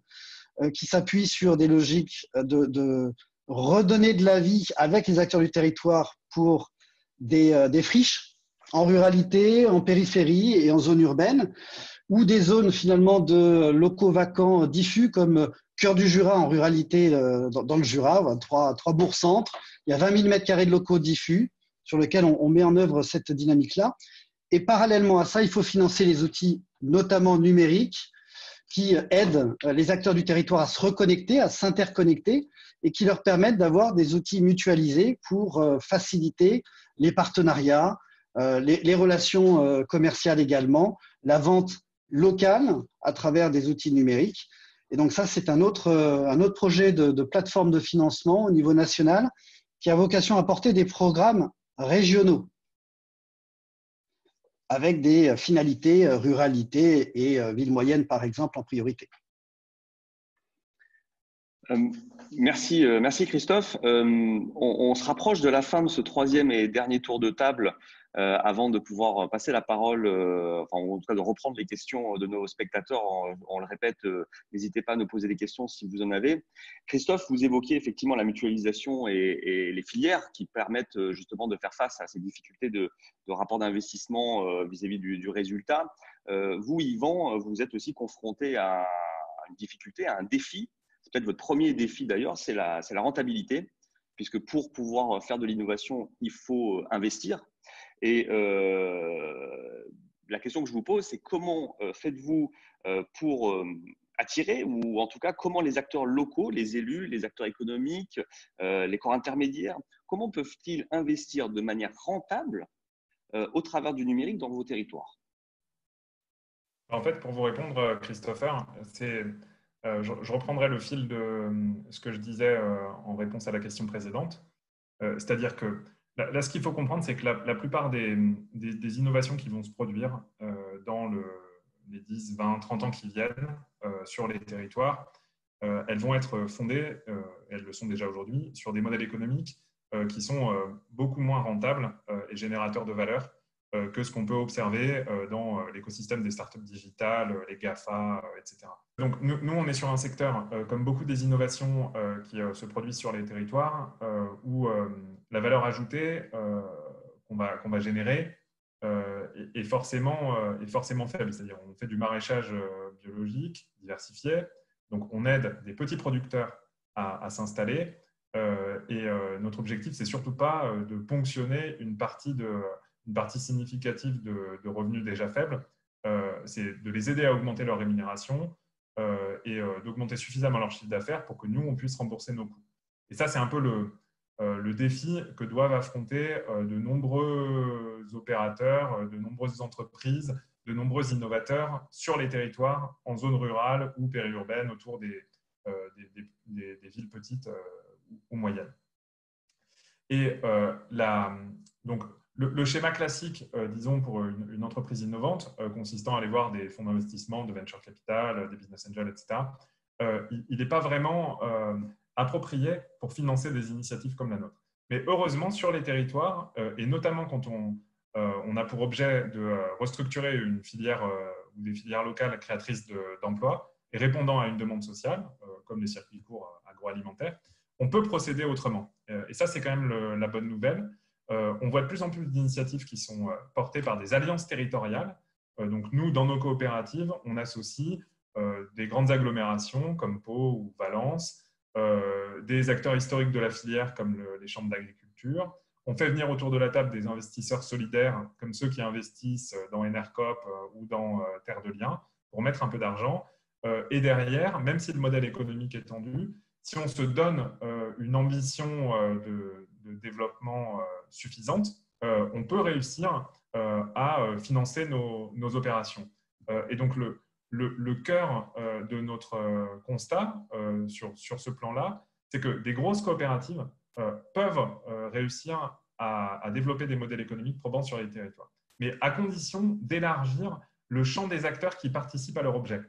euh, qui s'appuient sur des logiques de, redonner de la vie avec les acteurs du territoire pour des, euh, des friches en ruralité, en périphérie et en zone urbaine, ou des zones finalement de locaux vacants diffus comme cœur du Jura en ruralité euh, dans, le Jura, trois, trois bourgs-centres. Il y a 20 000 mètres carrés de locaux diffus sur lesquels on, met en œuvre cette dynamique-là. Et parallèlement à ça, il faut financer les outils, notamment numériques, qui aident les acteurs du territoire à se reconnecter, à s'interconnecter et qui leur permettent d'avoir des outils mutualisés pour euh, faciliter les partenariats, euh, les, les, relations commerciales également, la vente locale à travers des outils numériques. Et donc ça, c'est un autre, euh, un autre projet de, plateforme de financement au niveau national qui a vocation à porter des programmes régionaux avec des finalités euh, ruralité et euh, ville moyenne, par exemple, en priorité. merci, merci Christophe. on, se rapproche de la fin de ce troisième et dernier tour de table euh, avant de pouvoir passer la parole, euh, enfin, en tout cas de reprendre les questions de nos spectateurs. On, le répète, euh, n'hésitez pas à nous poser des questions si vous en avez. Christophe, vous évoquiez effectivement la mutualisation et, les filières qui permettent justement de faire face à ces difficultés de, rapport d'investissement vis-à-vis du, résultat. vous, Yvan, vous êtes aussi confronté à une difficulté, à un défi. C'est peut-être votre premier défi d'ailleurs, c'est la rentabilité puisque pour pouvoir faire de l'innovation, il faut investir. Et euh, la question que je vous pose, c'est comment euh, faites-vous euh, pour attirer, ou en tout cas comment les acteurs locaux, les élus, les acteurs économiques, les corps intermédiaires, comment peuvent-ils investir de manière rentable au travers du numérique dans vos territoires? En fait, pour vous répondre, Christopher, c'est, je, reprendrai le fil de ce que je disais en réponse à la question précédente. c'est-à-dire que Là, ce qu'il faut comprendre, c'est que la, plupart des, innovations qui vont se produire euh, dans les 10, 20, 30 ans qui viennent euh, sur les territoires, euh, elles vont être fondées, elles le sont déjà aujourd'hui, sur des modèles économiques qui sont beaucoup moins rentables et générateurs de valeur que ce qu'on peut observer dans l'écosystème des startups digitales, les GAFA, etc. Donc nous, on est sur un secteur, comme beaucoup des innovations qui se produisent sur les territoires, où la valeur ajoutée euh, qu'on va, qu'on va générer euh, est, forcément, euh, est forcément faible. C'est-à-dire on fait du maraîchage biologique diversifié, donc on aide des petits producteurs à, s'installer. et notre objectif, c'est surtout pas de ponctionner une partie, de, une partie significative de, revenus déjà faibles, c'est de les aider à augmenter leur rémunération et d'augmenter suffisamment leur chiffre d'affaires pour que nous, on puisse rembourser nos coûts. Et ça, c'est un peu le, le défi que doivent affronter euh, de nombreux opérateurs, euh, de nombreuses entreprises, de nombreux innovateurs sur les territoires, en zone rurale ou périurbaine, autour des, des, villes petites ou moyennes. Et donc, le, schéma classique, disons, pour une, entreprise innovante, consistant à aller voir des fonds d'investissement, de venture capital, des business angels, etc., il n'est pas vraiment approprié pour financer des initiatives comme la nôtre. Mais heureusement, sur les territoires, euh, et notamment quand on, euh, on, a pour objet de euh, restructurer une filière ou des filières locales créatrices d'emplois, et répondant à une demande sociale, comme les circuits courts agroalimentaires, on peut procéder autrement. et ça, c'est quand même la bonne nouvelle. on voit de plus en plus d'initiatives qui sont portées par des alliances territoriales. donc nous, dans nos coopératives, on associe des grandes agglomérations comme Pau ou Valence, des acteurs historiques de la filière comme les chambres d'agriculture, on fait venir autour de la table des investisseurs solidaires, comme ceux qui investissent dans Enercop euh, ou dans euh, Terre de Liens, pour mettre un peu d'argent. Euh, et derrière, même si le modèle économique est tendu, si on se donne une ambition de, développement suffisante, on peut réussir à financer nos, opérations. Et donc, le, le, cœur de notre constat sur, sur ce plan-là, c'est que des grosses coopératives euh, peuvent euh, réussir à, développer des modèles économiques probants sur les territoires. Mais à condition d'élargir le champ des acteurs qui participent à leur objet.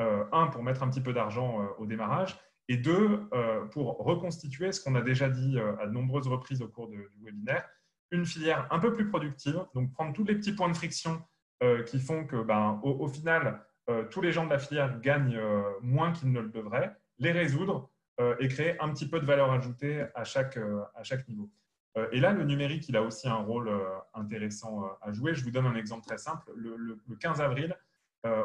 Euh, un, pour mettre un petit peu d'argent au démarrage, et deux, pour reconstituer ce qu'on a déjà dit à de nombreuses reprises au cours du webinaire, une filière un peu plus productive, donc prendre tous les petits points de friction qui font que, ben, au, final, tous les gens de la filière gagnent moins qu'ils ne le devraient, les résoudre euh, et créer un petit peu de valeur ajoutée à chaque, euh, à chaque niveau. Euh, et là, le numérique, il a aussi un rôle intéressant à jouer. Je vous donne un exemple très simple. Le, 15 avril,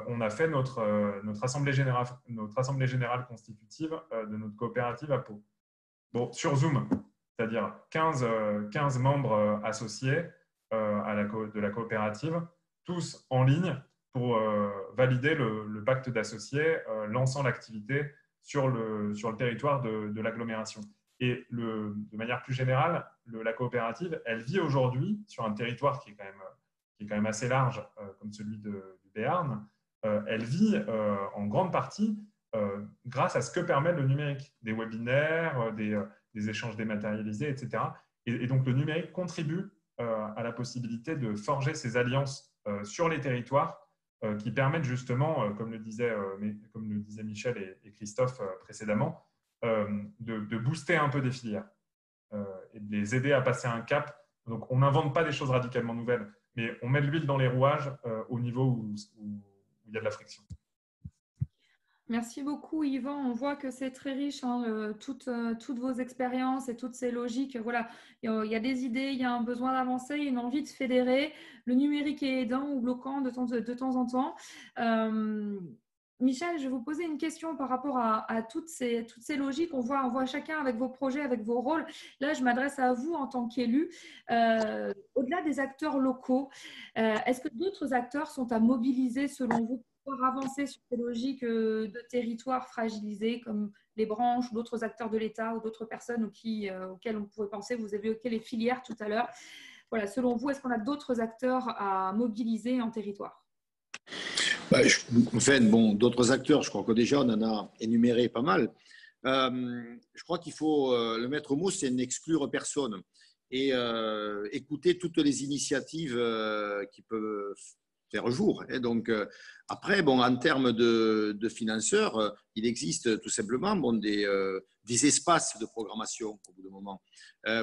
on a fait notre, notre, assemblée générale, notre assemblée générale constitutive de notre coopérative à Pau. Bon, sur Zoom, c'est-à-dire 15, 15, membres associés à la de la coopérative, tous en ligne pour valider le, pacte d'associés, lançant l'activité sur le, sur le territoire de, l'agglomération. Et de manière plus générale, la coopérative, elle vit aujourd'hui sur un territoire qui est quand même, qui est quand même assez large, euh, comme celui de, du Béarn. Euh, elle vit euh, en grande partie grâce à ce que permet le numérique, des webinaires, des, des échanges dématérialisés, etc. Et, donc le numérique contribue à la possibilité de forger ces alliances sur les territoires euh, qui permettent justement, euh, comme le disait, euh, comme le disait Michel et, Christophe précédemment, de, booster un peu des filières et de les aider à passer un cap. Donc, on n'invente pas des choses radicalement nouvelles, mais on met de l'huile dans les rouages au niveau où il y a de la friction. Merci beaucoup, Yvan. On voit que c'est très riche, hein, euh, toutes, euh, vos expériences et toutes ces logiques. Voilà, il y a des idées, il y a un besoin d'avancer, une envie de fédérer. Le numérique est aidant ou bloquant de temps, en temps. Euh, Michel, je vais vous poser une question par rapport à, toutes, ces, toutes ces logiques. On voit, on voit chacun avec vos projets, avec vos rôles. Là, je m'adresse à vous en tant qu'élu. Au-delà des acteurs locaux, est-ce que d'autres acteurs sont à mobiliser selon vous avancer sur ces logiques euh, de territoires fragilisés comme les branches ou d'autres acteurs de l'État ou d'autres personnes euh, auxquelles on pourrait penser Vous avez évoqué les filières tout à l'heure. Voilà, selon vous, est-ce qu'on a d'autres acteurs à mobiliser en territoire? Bah, Enfin, bon, d'autres acteurs, je crois que déjà on en a énuméré pas mal. Euh, je crois qu'il faut, le maître mot, c'est n'exclure personne et écouter toutes les initiatives qui peuvent faire jour. Et donc, euh, après, bon, en termes de, financeurs, euh, il existe tout simplement bon, des, euh, espaces de programmation au bout d'un moment.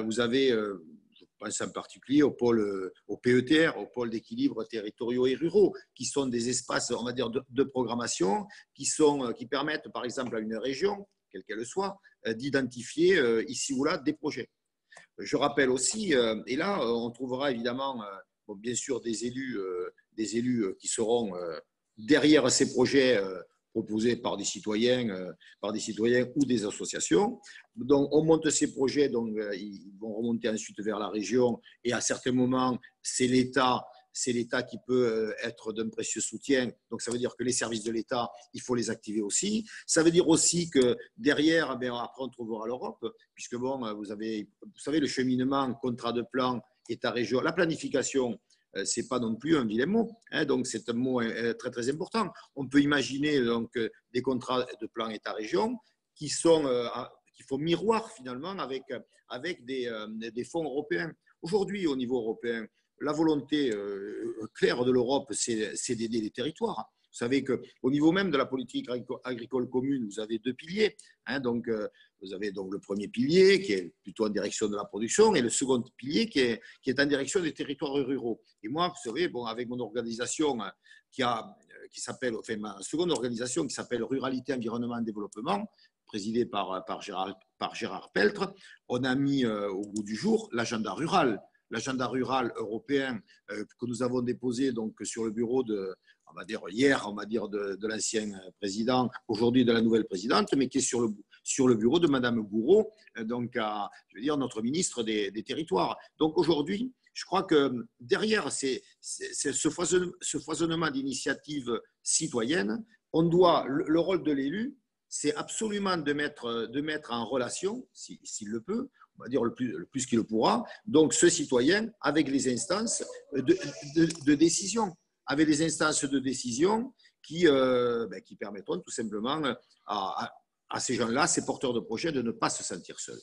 vous avez, je pense en particulier au pôle, au PETR, au pôle d'équilibre territoriaux et ruraux, qui sont des espaces, on va dire, de, programmation, qui, sont, qui permettent, par exemple, à une région, quelle qu'elle soit, d'identifier ici ou là des projets. Je rappelle aussi, et là, on trouvera évidemment, bien sûr, des élus des élus euh, qui seront euh, derrière ces projets euh, proposés par des citoyens, par des citoyens ou des associations. Donc, on monte ces projets, donc ils vont remonter ensuite vers la région, et à certains moments, c'est l'État, c'est l'État qui peut être d'un précieux soutien. Donc, ça veut dire que les services de l'État, il faut les activer aussi. Ça veut dire aussi que derrière, eh après, on trouvera l'Europe, puisque bon, vous avez, vous savez, le cheminement, contrat de plan, État-région, la planification, euh, c'est pas non plus un vilain mot. Hein, donc, c'est un mot euh, très, très important. On peut imaginer donc, euh, des contrats de plan État-région qui, qui font miroir finalement avec, avec des, des fonds européens. Aujourd'hui, au niveau européen, la volonté claire de l'Europe, c'est d'aider les territoires. Vous savez qu'au niveau même de la politique agricole commune, vous avez deux piliers. Hein, donc, vous avez donc le premier pilier qui est plutôt en direction de la production et le second pilier qui est, qui est en direction des territoires ruraux. Et moi, vous savez, bon, avec mon organisation euh, qui, a, euh, qui s'appelle, enfin ma seconde organisation qui s'appelle Ruralité, Environnement, Développement, présidée par, par, Gérard, par Gérard Peltre, on a mis au bout du jour l'agenda rural l'agenda rural européen que nous avons déposé donc sur le bureau de, on va dire hier, on va dire de, l'ancien président, aujourd'hui de la nouvelle présidente, mais qui est sur le, sur le bureau de Madame Gouraud, euh, donc je veux dire notre ministre des, territoires. Donc aujourd'hui, je crois que derrière ce, foisonnement, d'initiatives citoyennes, on doit le, rôle de l'élu, c'est absolument de mettre, de mettre en relation, s'il le peut, on va dire le plus, le plus qu'il le pourra, donc ce citoyen avec les instances de, décision avec des instances de décision qui, euh, ben, qui permettront tout simplement à, à, ces gens-là, ces porteurs de projets, de ne pas se sentir seuls.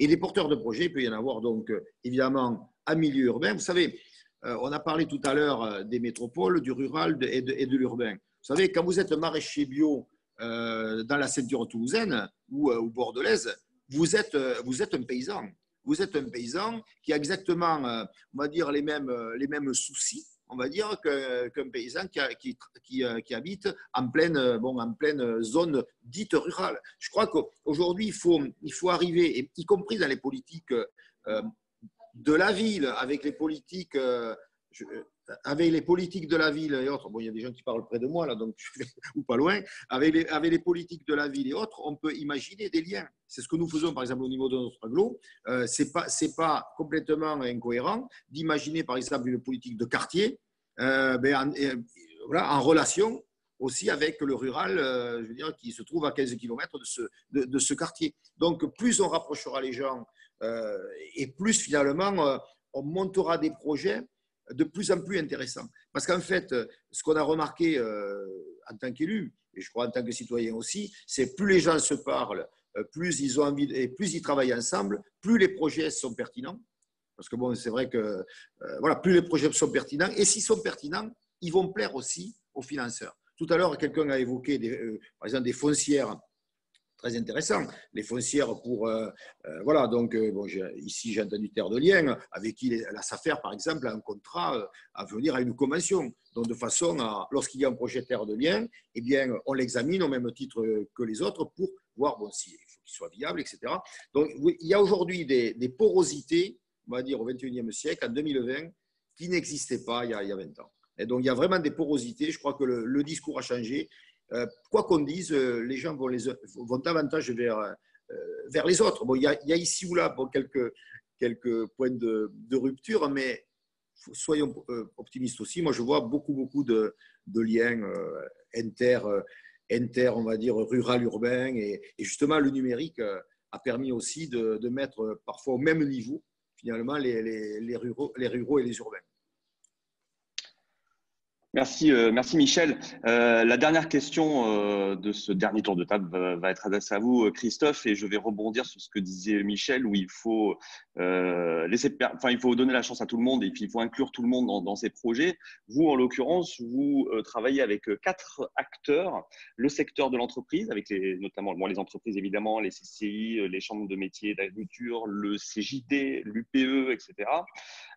Et les porteurs de projets, il peut y en avoir donc évidemment à milieu urbain. Vous savez, euh, on a parlé tout à l'heure euh, des métropoles, du rural et de, l'urbain. Vous savez, quand vous êtes maraîcher bio dans la ceinture toulousaine ou, ou bordelaise, vous êtes, vous êtes un paysan. Vous êtes un paysan qui a exactement, on va dire, les mêmes, les mêmes soucis on va dire, qu'un paysan qui, euh, qui, habite en pleine, bon, en pleine zone dite rurale. Je crois qu'aujourd'hui, il faut, il faut arriver, y compris dans les politiques euh, de la ville, avec les politiques, euh, avec les politiques de la ville et autres, bon, il y a des gens qui parlent près de moi, là, donc, ou pas loin, avec les, politiques de la ville et autres, on peut imaginer des liens. C'est ce que nous faisons, par exemple, au niveau de notre aglo. Euh, ce n'est pas, complètement incohérent d'imaginer, par exemple, une politique de quartier euh, ben, en, voilà, en relation aussi avec le rural, euh, je veux dire, qui se trouve à 15 km de ce, de, ce quartier. Donc, plus on rapprochera les gens euh, et plus finalement on montera des projets de plus en plus intéressants. Parce qu'en fait, ce qu'on a remarqué en tant qu'élu, et je crois en tant que citoyen aussi, c'est plus les gens se parlent, plus ils ont envie et plus ils travaillent ensemble, plus les projets sont pertinents. Parce que bon, c'est vrai que euh, voilà, plus les projets sont pertinents, et s'ils sont pertinents, ils vont plaire aussi aux financeurs. Tout à l'heure, quelqu'un a évoqué, euh, par exemple, des foncières très intéressant. Les foncières pour. Euh, voilà, donc bon, ici j'ai entendu Terre de Liens, avec qui la SAFER, par exemple, a un contrat à venir à une convention. Donc, de façon à, lorsqu'il y a un projet Terre de Liens, eh bien, on l'examine au même titre que les autres pour voir bon, s'il faut qu'il soit viable, etc. Donc, il y a aujourd'hui des, porosités on va dire, au XXIe siècle, en 2020, qui n'existait pas il y, a, 20 ans. Et donc, il y a vraiment des porosités. Je crois que le, discours a changé. Euh, quoi qu'on dise, euh, les gens vont, davantage vers, euh, vers les autres. Bon, il y, a, ici ou là quelques, points de, rupture, mais soyons optimistes aussi. Moi, je vois beaucoup, beaucoup de, liens inter, inter, on va dire, rural-urbain. Et, et, justement, le numérique a permis aussi de, mettre parfois au même niveau finalement les ruraux et les urbains. Merci, euh, merci Michel. Euh, la dernière question euh, de ce dernier tour de table va, être adressée à vous, Christophe, et je vais rebondir sur ce que disait Michel, où il faut laisser, enfin, il faut donner la chance à tout le monde et puis il faut inclure tout le monde dans, ces projets. Vous, en l'occurrence, vous travaillez avec quatre acteurs le secteur de l'entreprise, avec notamment les entreprises évidemment, les CCI, les chambres de métiers d'agriculture, le CJD, l'UPE, etc.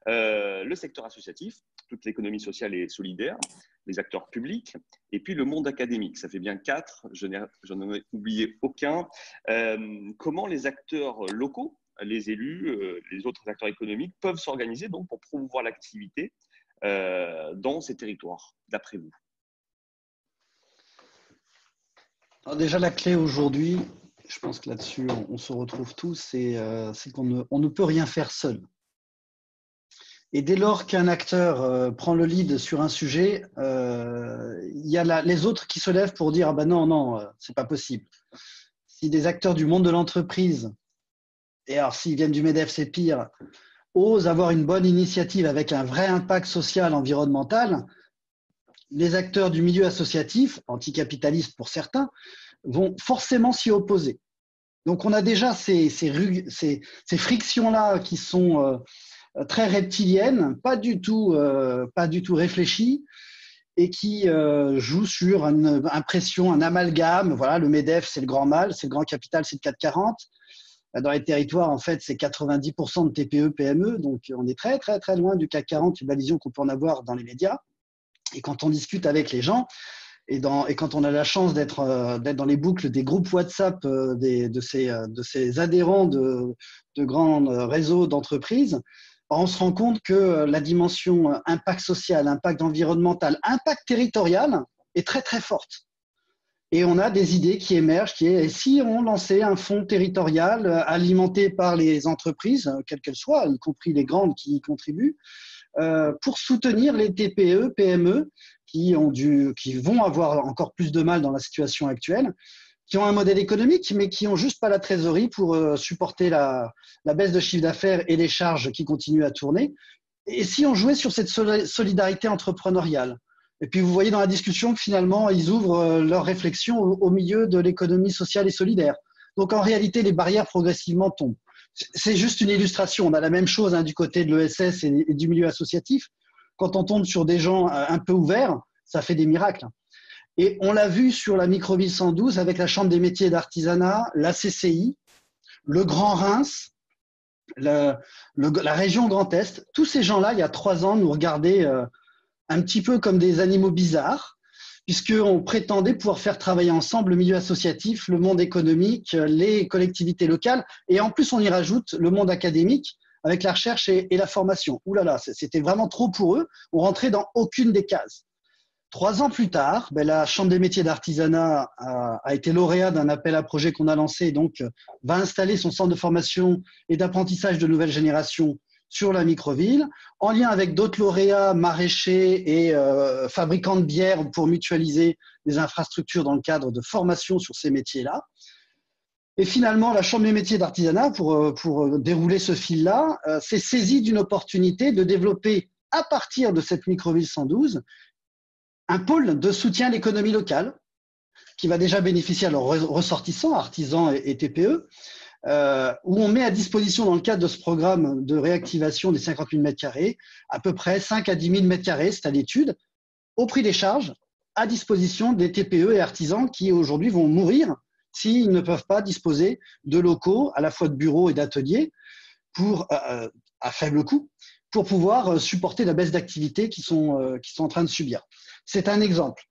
le secteur associatif, toute l'économie sociale et solidaire, les acteurs publics, et puis le monde académique. Ça fait bien quatre, je n'en ai oublié aucun. Euh, comment les acteurs locaux, les élus, euh, les autres acteurs économiques peuvent s'organiser donc pour promouvoir l'activité euh, dans ces territoires, d'après vous? Déjà, la clé aujourd'hui, je pense que là-dessus, on, se retrouve tous, c'est qu'on ne, on ne peut rien faire seul. Et dès lors qu'un acteur euh, prend le lead sur un sujet, euh, il y a les autres qui se lèvent pour dire ah ben non non euh, c'est pas possible. Si des acteurs du monde de l'entreprise et alors s'ils viennent du Medef c'est pire osent avoir une bonne initiative avec un vrai impact social environnemental, les acteurs du milieu associatif, anticapitalistes pour certains, vont forcément s'y opposer. Donc on a déjà ces, ces, ces frictions-là qui sont euh, très reptilienne, pas du tout, euh, pas du tout réfléchie, et qui euh, joue sur une impression, un amalgame. Voilà, le MEDEF, c'est le grand mal, c'est le grand capital, c'est le 440. Dans les territoires, en fait, c'est 90% de TPE, PME, donc on est très, très, très loin du CAC 40 et de la vision qu'on peut en avoir dans les médias. Et quand on discute avec les gens, et, quand on a la chance d'être euh, dans les boucles des groupes WhatsApp euh, des, de, ces, de ces adhérents de, de grands réseaux d'entreprises, on se rend compte que la dimension impact social, impact environnemental, impact territorial est très très forte. Et on a des idées qui émergent, qui est si on lançait un fonds territorial euh, alimenté par les entreprises, quelles qu'elles soient, y compris les grandes qui y contribuent, euh, pour soutenir les TPE, PME qui, ont dû, qui vont avoir encore plus de mal dans la situation actuelle, qui ont un modèle économique, mais qui n'ont juste pas la trésorerie pour euh, supporter la, baisse de chiffre d'affaires et les charges qui continuent à tourner. Et si on jouait sur cette solidarité entrepreneuriale? Et puis vous voyez dans la discussion que finalement, ils ouvrent euh, leur réflexion au, milieu de l'économie sociale et solidaire. Donc en réalité, les barrières progressivement tombent. C'est juste une illustration. On a la même chose hein, du côté de l'ESS et, du milieu associatif. Quand on tombe sur des gens euh, un peu ouverts, ça fait des miracles. Et on l'a vu sur la microville 112 avec la Chambre des métiers d'artisanat, la CCI, le Grand Reims, la région Grand Est. Tous ces gens-là, il y a trois ans, nous regardaient euh, un petit peu comme des animaux bizarres, puisqu'on prétendait pouvoir faire travailler ensemble le milieu associatif, le monde économique, les collectivités locales, et en plus on y rajoute le monde académique avec la recherche et, la formation. Ouh là là, c'était vraiment trop pour eux, on rentrait dans aucune des cases. Trois ans plus tard, ben, la Chambre des métiers d'artisanat a, été lauréat d'un appel à projet qu'on a lancé, donc va installer son centre de formation et d'apprentissage de nouvelle génération sur la microville, en lien avec d'autres lauréats maraîchers et euh, fabricants de bière pour mutualiser les infrastructures dans le cadre de formation sur ces métiers-là. Et finalement, la Chambre des métiers d'artisanat, pour, euh, pour dérouler ce fil-là, euh, s'est saisie d'une opportunité de développer, à partir de cette microville 112, un pôle de soutien à l'économie locale qui va déjà bénéficier à leurs ressortissants, artisans et TPE, euh, où on met à disposition dans le cadre de ce programme de réactivation des 50 000 m2 à peu près 5 à 10 000 m2, c'est à l'étude, au prix des charges, à disposition des TPE et artisans qui aujourd'hui vont mourir s'ils ne peuvent pas disposer de locaux, à la fois de bureaux et d'ateliers, pour euh, à faible coût, pour pouvoir supporter la baisse d'activité qu'ils sont, euh, qui sont en train de subir. C'est un exemple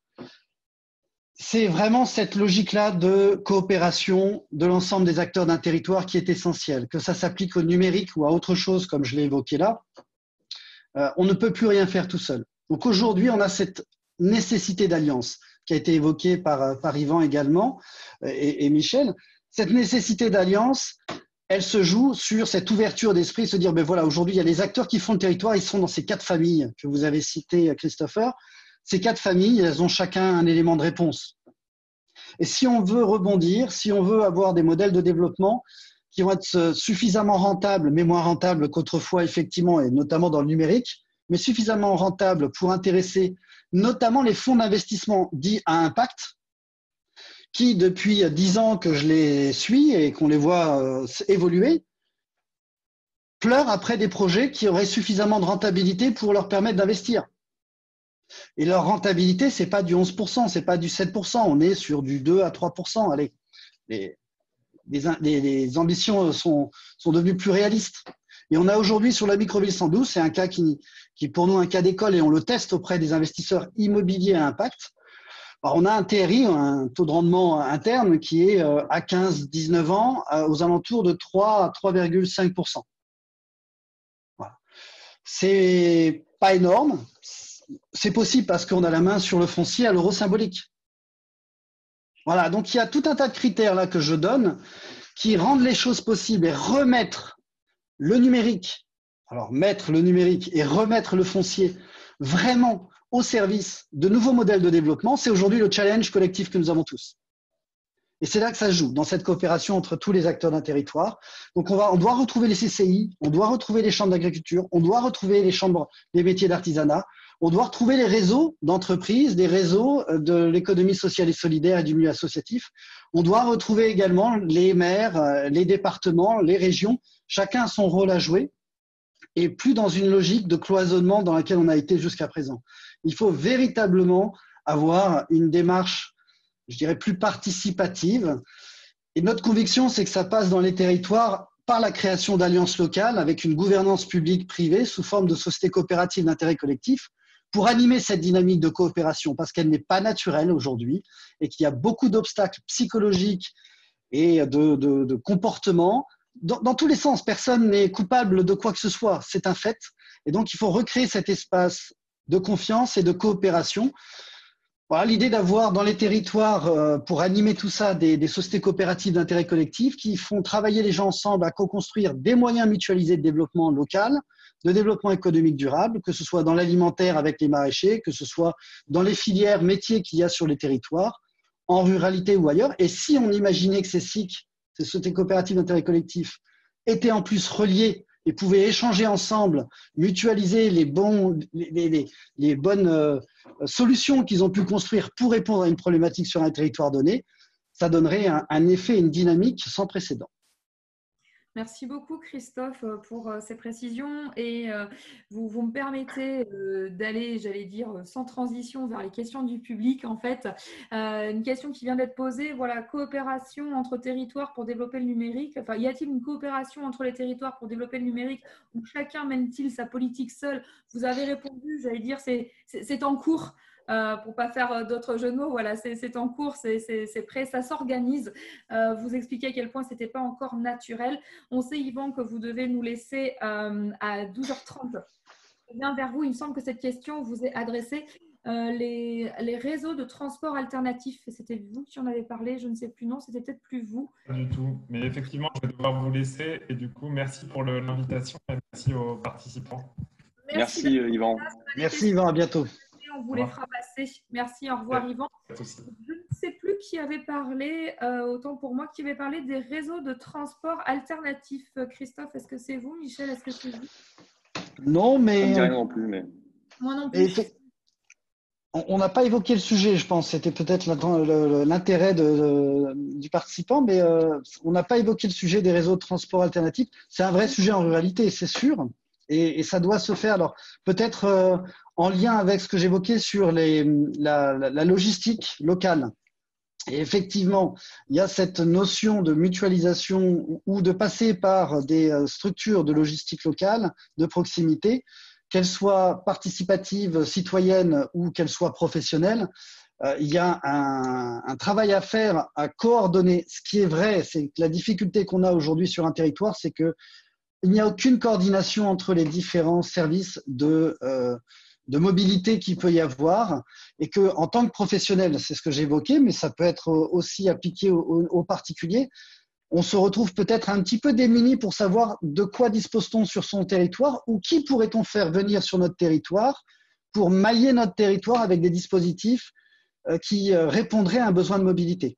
c'est vraiment cette logique-là de coopération de l'ensemble des acteurs d'un territoire qui est essentielle. Que ça s'applique au numérique ou à autre chose, comme je l'ai évoqué là, euh, on ne peut plus rien faire tout seul. Donc aujourd'hui, on a cette nécessité d'alliance qui a été évoquée par, euh, par Yvan également euh, et, Michel. Cette nécessité d'alliance, elle se joue sur cette ouverture d'esprit, se dire, ben voilà, aujourd'hui, il y a les acteurs qui font le territoire, ils sont dans ces quatre familles que vous avez citées, Christopher. Ces quatre familles, elles ont chacun un élément de réponse. Et si on veut rebondir, si on veut avoir des modèles de développement qui vont être suffisamment rentables, mais moins rentables qu'autrefois, effectivement, et notamment dans le numérique, mais suffisamment rentables pour intéresser notamment les fonds d'investissement dits à impact, qui, depuis dix ans que je les suis et qu'on les voit euh, évoluer, pleurent après des projets qui auraient suffisamment de rentabilité pour leur permettre d'investir. Et leur rentabilité, c'est pas du 11%, c'est pas du 7%, on est sur du 2 à 3%. Allez, les, les, ambitions sont, sont devenues plus réalistes. Et on a aujourd'hui sur la microville 112, c'est un cas qui, qui est pour nous un cas d'école et on le teste auprès des investisseurs immobiliers à impact. On a un TRI, un taux de rendement interne qui est euh, à 15-19 ans aux alentours de 3 à 3,5%. Voilà. C'est pas énorme, c'est possible parce qu'on a la main sur le foncier à l'euro symbolique. Voilà, donc il y a tout un tas de critères là que je donne qui rendent les choses possibles et remettre le numérique, alors mettre le numérique et remettre le foncier vraiment au service de nouveaux modèles de développement, c'est aujourd'hui le challenge collectif que nous avons tous. Et c'est là que ça joue, dans cette coopération entre tous les acteurs d'un territoire. Donc on, on doit retrouver les CCI, on doit retrouver les chambres d'agriculture, on doit retrouver les chambres des métiers d'artisanat, on doit retrouver les réseaux d'entreprises, des réseaux euh, de l'économie sociale et solidaire et du milieu associatif. On doit retrouver également les maires, euh, les départements, les régions. Chacun a son rôle à jouer et plus dans une logique de cloisonnement dans laquelle on a été jusqu'à présent. Il faut véritablement avoir une démarche, je dirais, plus participative Et notre conviction, c'est que ça passe dans les territoires par la création d'alliances locales avec une gouvernance publique-privée sous forme de sociétés coopératives d'intérêt collectif pour animer cette dynamique de coopération parce qu'elle n'est pas naturelle aujourd'hui et qu'il y a beaucoup d'obstacles psychologiques et de, comportements dans, tous les sens. Personne n'est coupable de quoi que ce soit, c'est un fait. Et donc, il faut recréer cet espace de confiance et de coopération l'idée d'avoir dans les territoires, euh, pour animer tout ça, des, sociétés coopératives d'intérêt collectif qui font travailler les gens ensemble à co-construire des moyens mutualisés de développement local, de développement économique durable, que ce soit dans l'alimentaire avec les maraîchers, que ce soit dans les filières métiers qu'il y a sur les territoires, en ruralité ou ailleurs. Et si on imaginait que ces SIC, ces sociétés coopératives d'intérêt collectif, étaient en plus reliés et pouvaient échanger ensemble, mutualiser les, bonnes euh, solutions qu'ils ont pu construire pour répondre à une problématique sur un territoire donné, ça donnerait un, un effet, une dynamique sans précédent. Merci beaucoup Christophe euh, pour euh, ces précisions et euh, vous, vous me permettez d'aller, j'allais dire, sans transition vers les questions du public. En fait, une question qui vient d'être posée, voilà, coopération entre territoires pour développer le numérique. Enfin, y a-t-il une coopération entre les territoires pour développer le numérique ou chacun mène-t-il sa politique seul? Vous avez répondu, j'allais dire, c'est en cours. Euh, pour pas faire euh, d'autres jeux de mots, voilà, c'est en cours, c'est prêt, ça s'organise. Euh, vous expliquez à quel point c'était pas encore naturel. On sait, Yvan, que vous devez nous laisser à 12h30. Je viens vers vous. Il me semble que cette question vous est adressée. les, les, réseaux de transport alternatifs, c'était vous qui en avez parlé, je ne sais plus, non, c'était peut-être plus vous. Pas du tout, mais effectivement, je vais devoir vous laisser et du coup, merci pour l'invitation et merci aux participants. Merci, merci Yvan. Merci Yvan, à bientôt on vous les fera passer. Merci, au revoir Yvan. Je ne sais plus qui avait parlé, euh, autant pour moi, qui avait parlé des réseaux de transport alternatifs. Christophe, est-ce que c'est vous Michel, est-ce que c'est vous? Non, mais... rien non plus, mais... Moi non plus. On n'a pas évoqué le sujet, je pense. C'était peut-être l'intérêt du participant, mais euh, on n'a pas évoqué le sujet des réseaux de transport alternatifs. C'est un vrai sujet en ruralité, c'est sûr. Et, ça doit se faire. Alors, peut-être euh, en lien avec ce que j'évoquais sur la, logistique locale. Et effectivement, il y a cette notion de mutualisation ou de passer par des euh, structures de logistique locale, de proximité, qu'elles soient participatives, citoyennes ou qu'elles soient professionnelles. Euh, il y a un, travail à faire à coordonner. Ce qui est vrai, c'est que la difficulté qu'on a aujourd'hui sur un territoire, c'est que il n'y a aucune coordination entre les différents services de, euh, de mobilité qu'il peut y avoir et que en tant que professionnel, c'est ce que j'évoquais, mais ça peut être aussi appliqué aux, particuliers, on se retrouve peut-être un petit peu démuni pour savoir de quoi dispose-t-on sur son territoire ou qui pourrait-on faire venir sur notre territoire pour mailler notre territoire avec des dispositifs euh, qui euh, répondraient à un besoin de mobilité.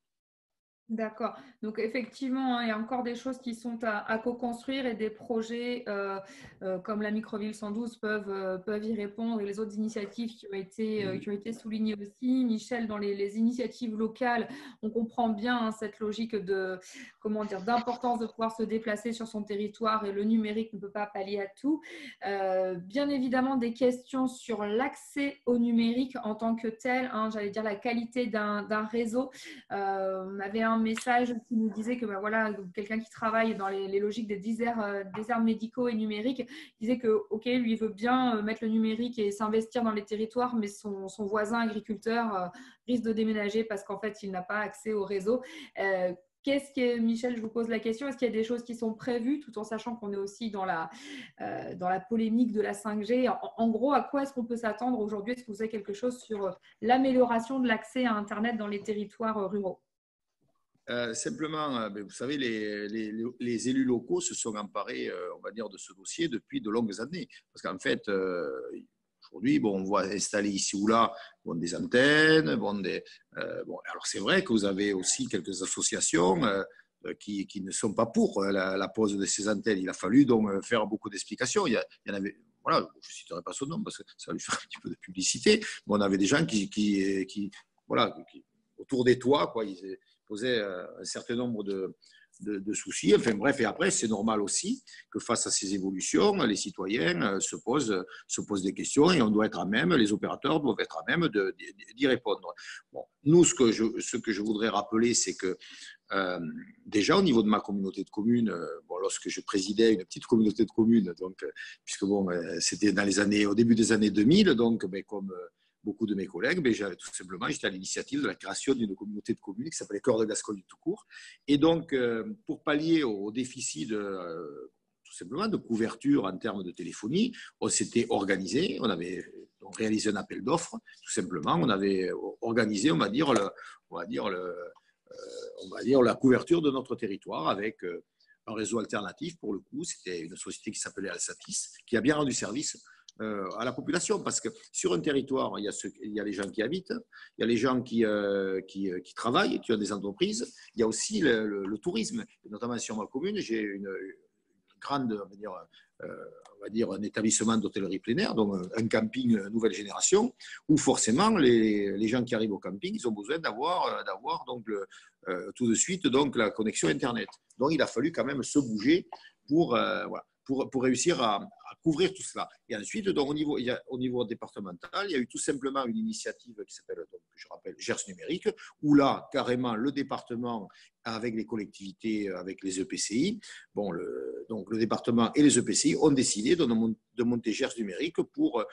D'accord. Donc effectivement, hein, il y a encore des choses qui sont à, co-construire et des projets euh, euh, comme la microville 112 peuvent, euh, peuvent y répondre et les autres initiatives qui ont été, qui ont été soulignées aussi. Michel, dans les, initiatives locales, on comprend bien hein, cette logique de comment dire d'importance de pouvoir se déplacer sur son territoire et le numérique ne peut pas pallier à tout. bien évidemment, des questions sur l'accès au numérique en tant que tel. Hein, j'allais dire la qualité d'un réseau. on avait un message qui nous disait que ben voilà, quelqu'un qui travaille dans les, logiques des déserts, euh, déserts, médicaux et numériques disait que ok, lui veut bien euh, mettre le numérique et s'investir dans les territoires, mais son, son voisin agriculteur euh, risque de déménager parce qu'en fait, il n'a pas accès au réseau. Qu'est-ce que, Michel, je vous pose la question, est-ce qu'il y a des choses qui sont prévues, tout en sachant qu'on est aussi dans la, dans la polémique de la 5G en, en gros, à quoi est-ce qu'on peut s'attendre aujourd'hui? Est-ce que vous savez quelque chose sur l'amélioration de l'accès à Internet dans les territoires ruraux? Euh, simplement, euh, ben, vous savez, les, les, élus locaux se sont emparés, euh, on va dire, de ce dossier depuis de longues années. Parce qu'en fait, aujourd'hui, bon, on voit installer ici ou là bon, des antennes. Bon, alors, c'est vrai que vous avez aussi quelques associations qui, qui, ne sont pas pour la, pose de ces antennes. Il a fallu donc faire beaucoup d'explications. Il, y en avait, voilà, je ne citerai pas son nom parce que ça va lui faire un petit peu de publicité. On avait des gens qui, qui, qui voilà, autour des toits, quoi, ils, posait euh, un certain nombre de, de, soucis. Enfin bref, et après, c'est normal aussi que face à ces évolutions, les citoyens se posent, se posent des questions et on doit être à même, les opérateurs doivent être à même d'y répondre. Bon, nous, ce que je, ce que je voudrais rappeler, c'est que euh, déjà au niveau de ma communauté de communes, euh, bon, lorsque je présidais une petite communauté de communes, donc, euh, puisque bon, c'était au début des années 2000, donc ben, comme beaucoup de mes collègues, ben, tout simplement, j'étais à l'initiative de la création d'une communauté de communes qui s'appelait Cœur de Gascogne tout court. Et donc, pour pallier au, déficit de, tout simplement de couverture en termes de téléphonie, on s'était organisé, on avait réalisé un appel d'offres, tout simplement, on avait organisé, on va dire, on va dire le, on va dire, la couverture de notre territoire avec euh, un réseau alternatif. Pour le coup, c'était une société qui s'appelait Alsatis, qui a bien rendu service euh, à la population parce que sur un territoire, il y, a les gens qui habitent, il y a les gens qui, euh, qui, travaillent, qui ont des entreprises, il y a aussi le, tourisme, notamment sur ma commune, j'ai une, grande, on va dire, on va dire, un établissement d'hôtellerie plein donc un camping nouvelle génération, où forcément les, les, gens qui arrivent au camping, ils ont besoin d'avoir, d'avoir donc euh, tout de suite donc la connexion Internet. Donc il a fallu quand même se bouger pour, euh, pour, réussir à, couvrir tout cela. Et ensuite, donc, au, niveau, au niveau départemental, il y a eu tout simplement une initiative qui s'appelle, je rappelle, GERS numérique, où là, carrément, le département, avec les collectivités, avec les EPCI, bon, le, donc le département et les EPCI ont décidé de monter GERS numérique pour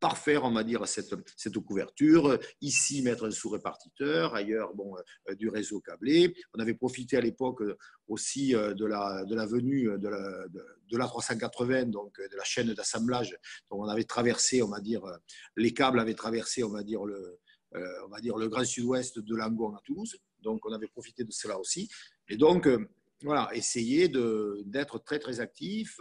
parfaire, on va dire, cette, cette couverture. Ici, mettre un sous-répartiteur, ailleurs, bon, euh, du réseau câblé. On avait profité à l'époque aussi euh, de la, de la venue de la, de, la 380, donc de la chaîne d'assemblage. Donc, on avait traversé, on va dire, les câbles avaient traversé, on va dire, le, euh, on va dire, le grand sud-ouest de Langon à Toulouse. Donc, on avait profité de cela aussi. Et donc, voilà, essayer d'être très, très actif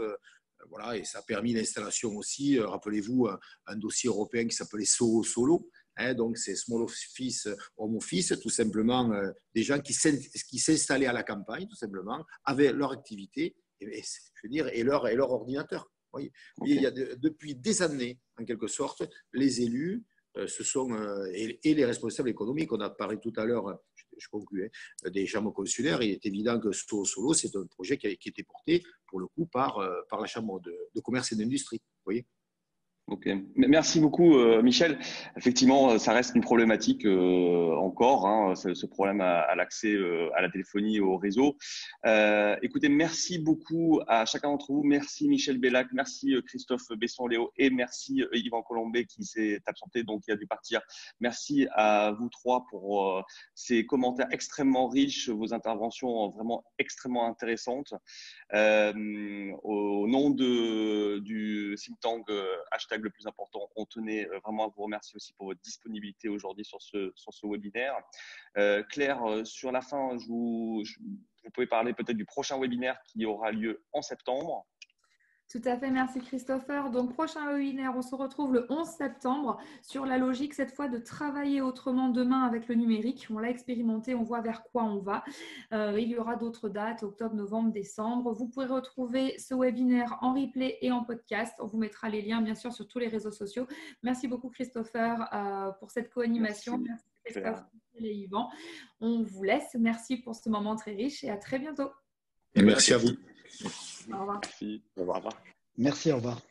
voilà, et ça a permis l'installation aussi, euh, rappelez-vous, un, dossier européen qui s'appelait SOLO Solo. Hein, donc, c'est Small Office, Home Office, tout simplement euh, des gens qui s'installaient à la campagne, tout simplement, avaient leur activité et, je veux dire, et, leur, et leur ordinateur. Il y a depuis des années, en quelque sorte, les élus euh, ce sont, et, les responsables économiques, on a parlé tout à l'heure je conclue, hein, des chambres consulaires, il est évident que Solo Solo, c'est un projet qui a, été porté, pour le coup, par, euh, la Chambre de, commerce et d'industrie. Voyez? Merci beaucoup euh, Michel. Effectivement, euh, ça reste une problématique euh, encore, hein, ce, problème à, l'accès à la téléphonie au réseau. écoutez, merci beaucoup à chacun d'entre vous. Merci Michel Bellac, merci Christophe Besson-Léo et merci Yvan Colombet qui s'est absenté, donc qui a dû partir. Merci à vous trois pour ces commentaires extrêmement riches, vos interventions vraiment extrêmement intéressantes. au nom de, du think tank hashtag le plus important. On tenait euh, vraiment à vous remercier aussi pour votre disponibilité aujourd'hui sur ce, webinaire. Euh, Claire, euh, sur la fin, vous pouvez parler peut-être du prochain webinaire qui aura lieu en septembre. Tout à fait, merci Christopher. Donc, prochain webinaire, on se retrouve le 11 septembre sur la logique, cette fois, de travailler autrement demain avec le numérique. On l'a expérimenté, on voit vers quoi on va. Euh, il y aura d'autres dates, octobre, novembre, décembre. Vous pourrez retrouver ce webinaire en replay et en podcast. On vous mettra les liens, bien sûr, sur tous les réseaux sociaux. Merci beaucoup, Christopher, euh, pour cette co-animation. Merci, Christophe et Yvan. On vous laisse. Merci pour ce moment très riche et à très bientôt. Et merci à vous. Au revoir. Merci. Au revoir. Merci, au revoir.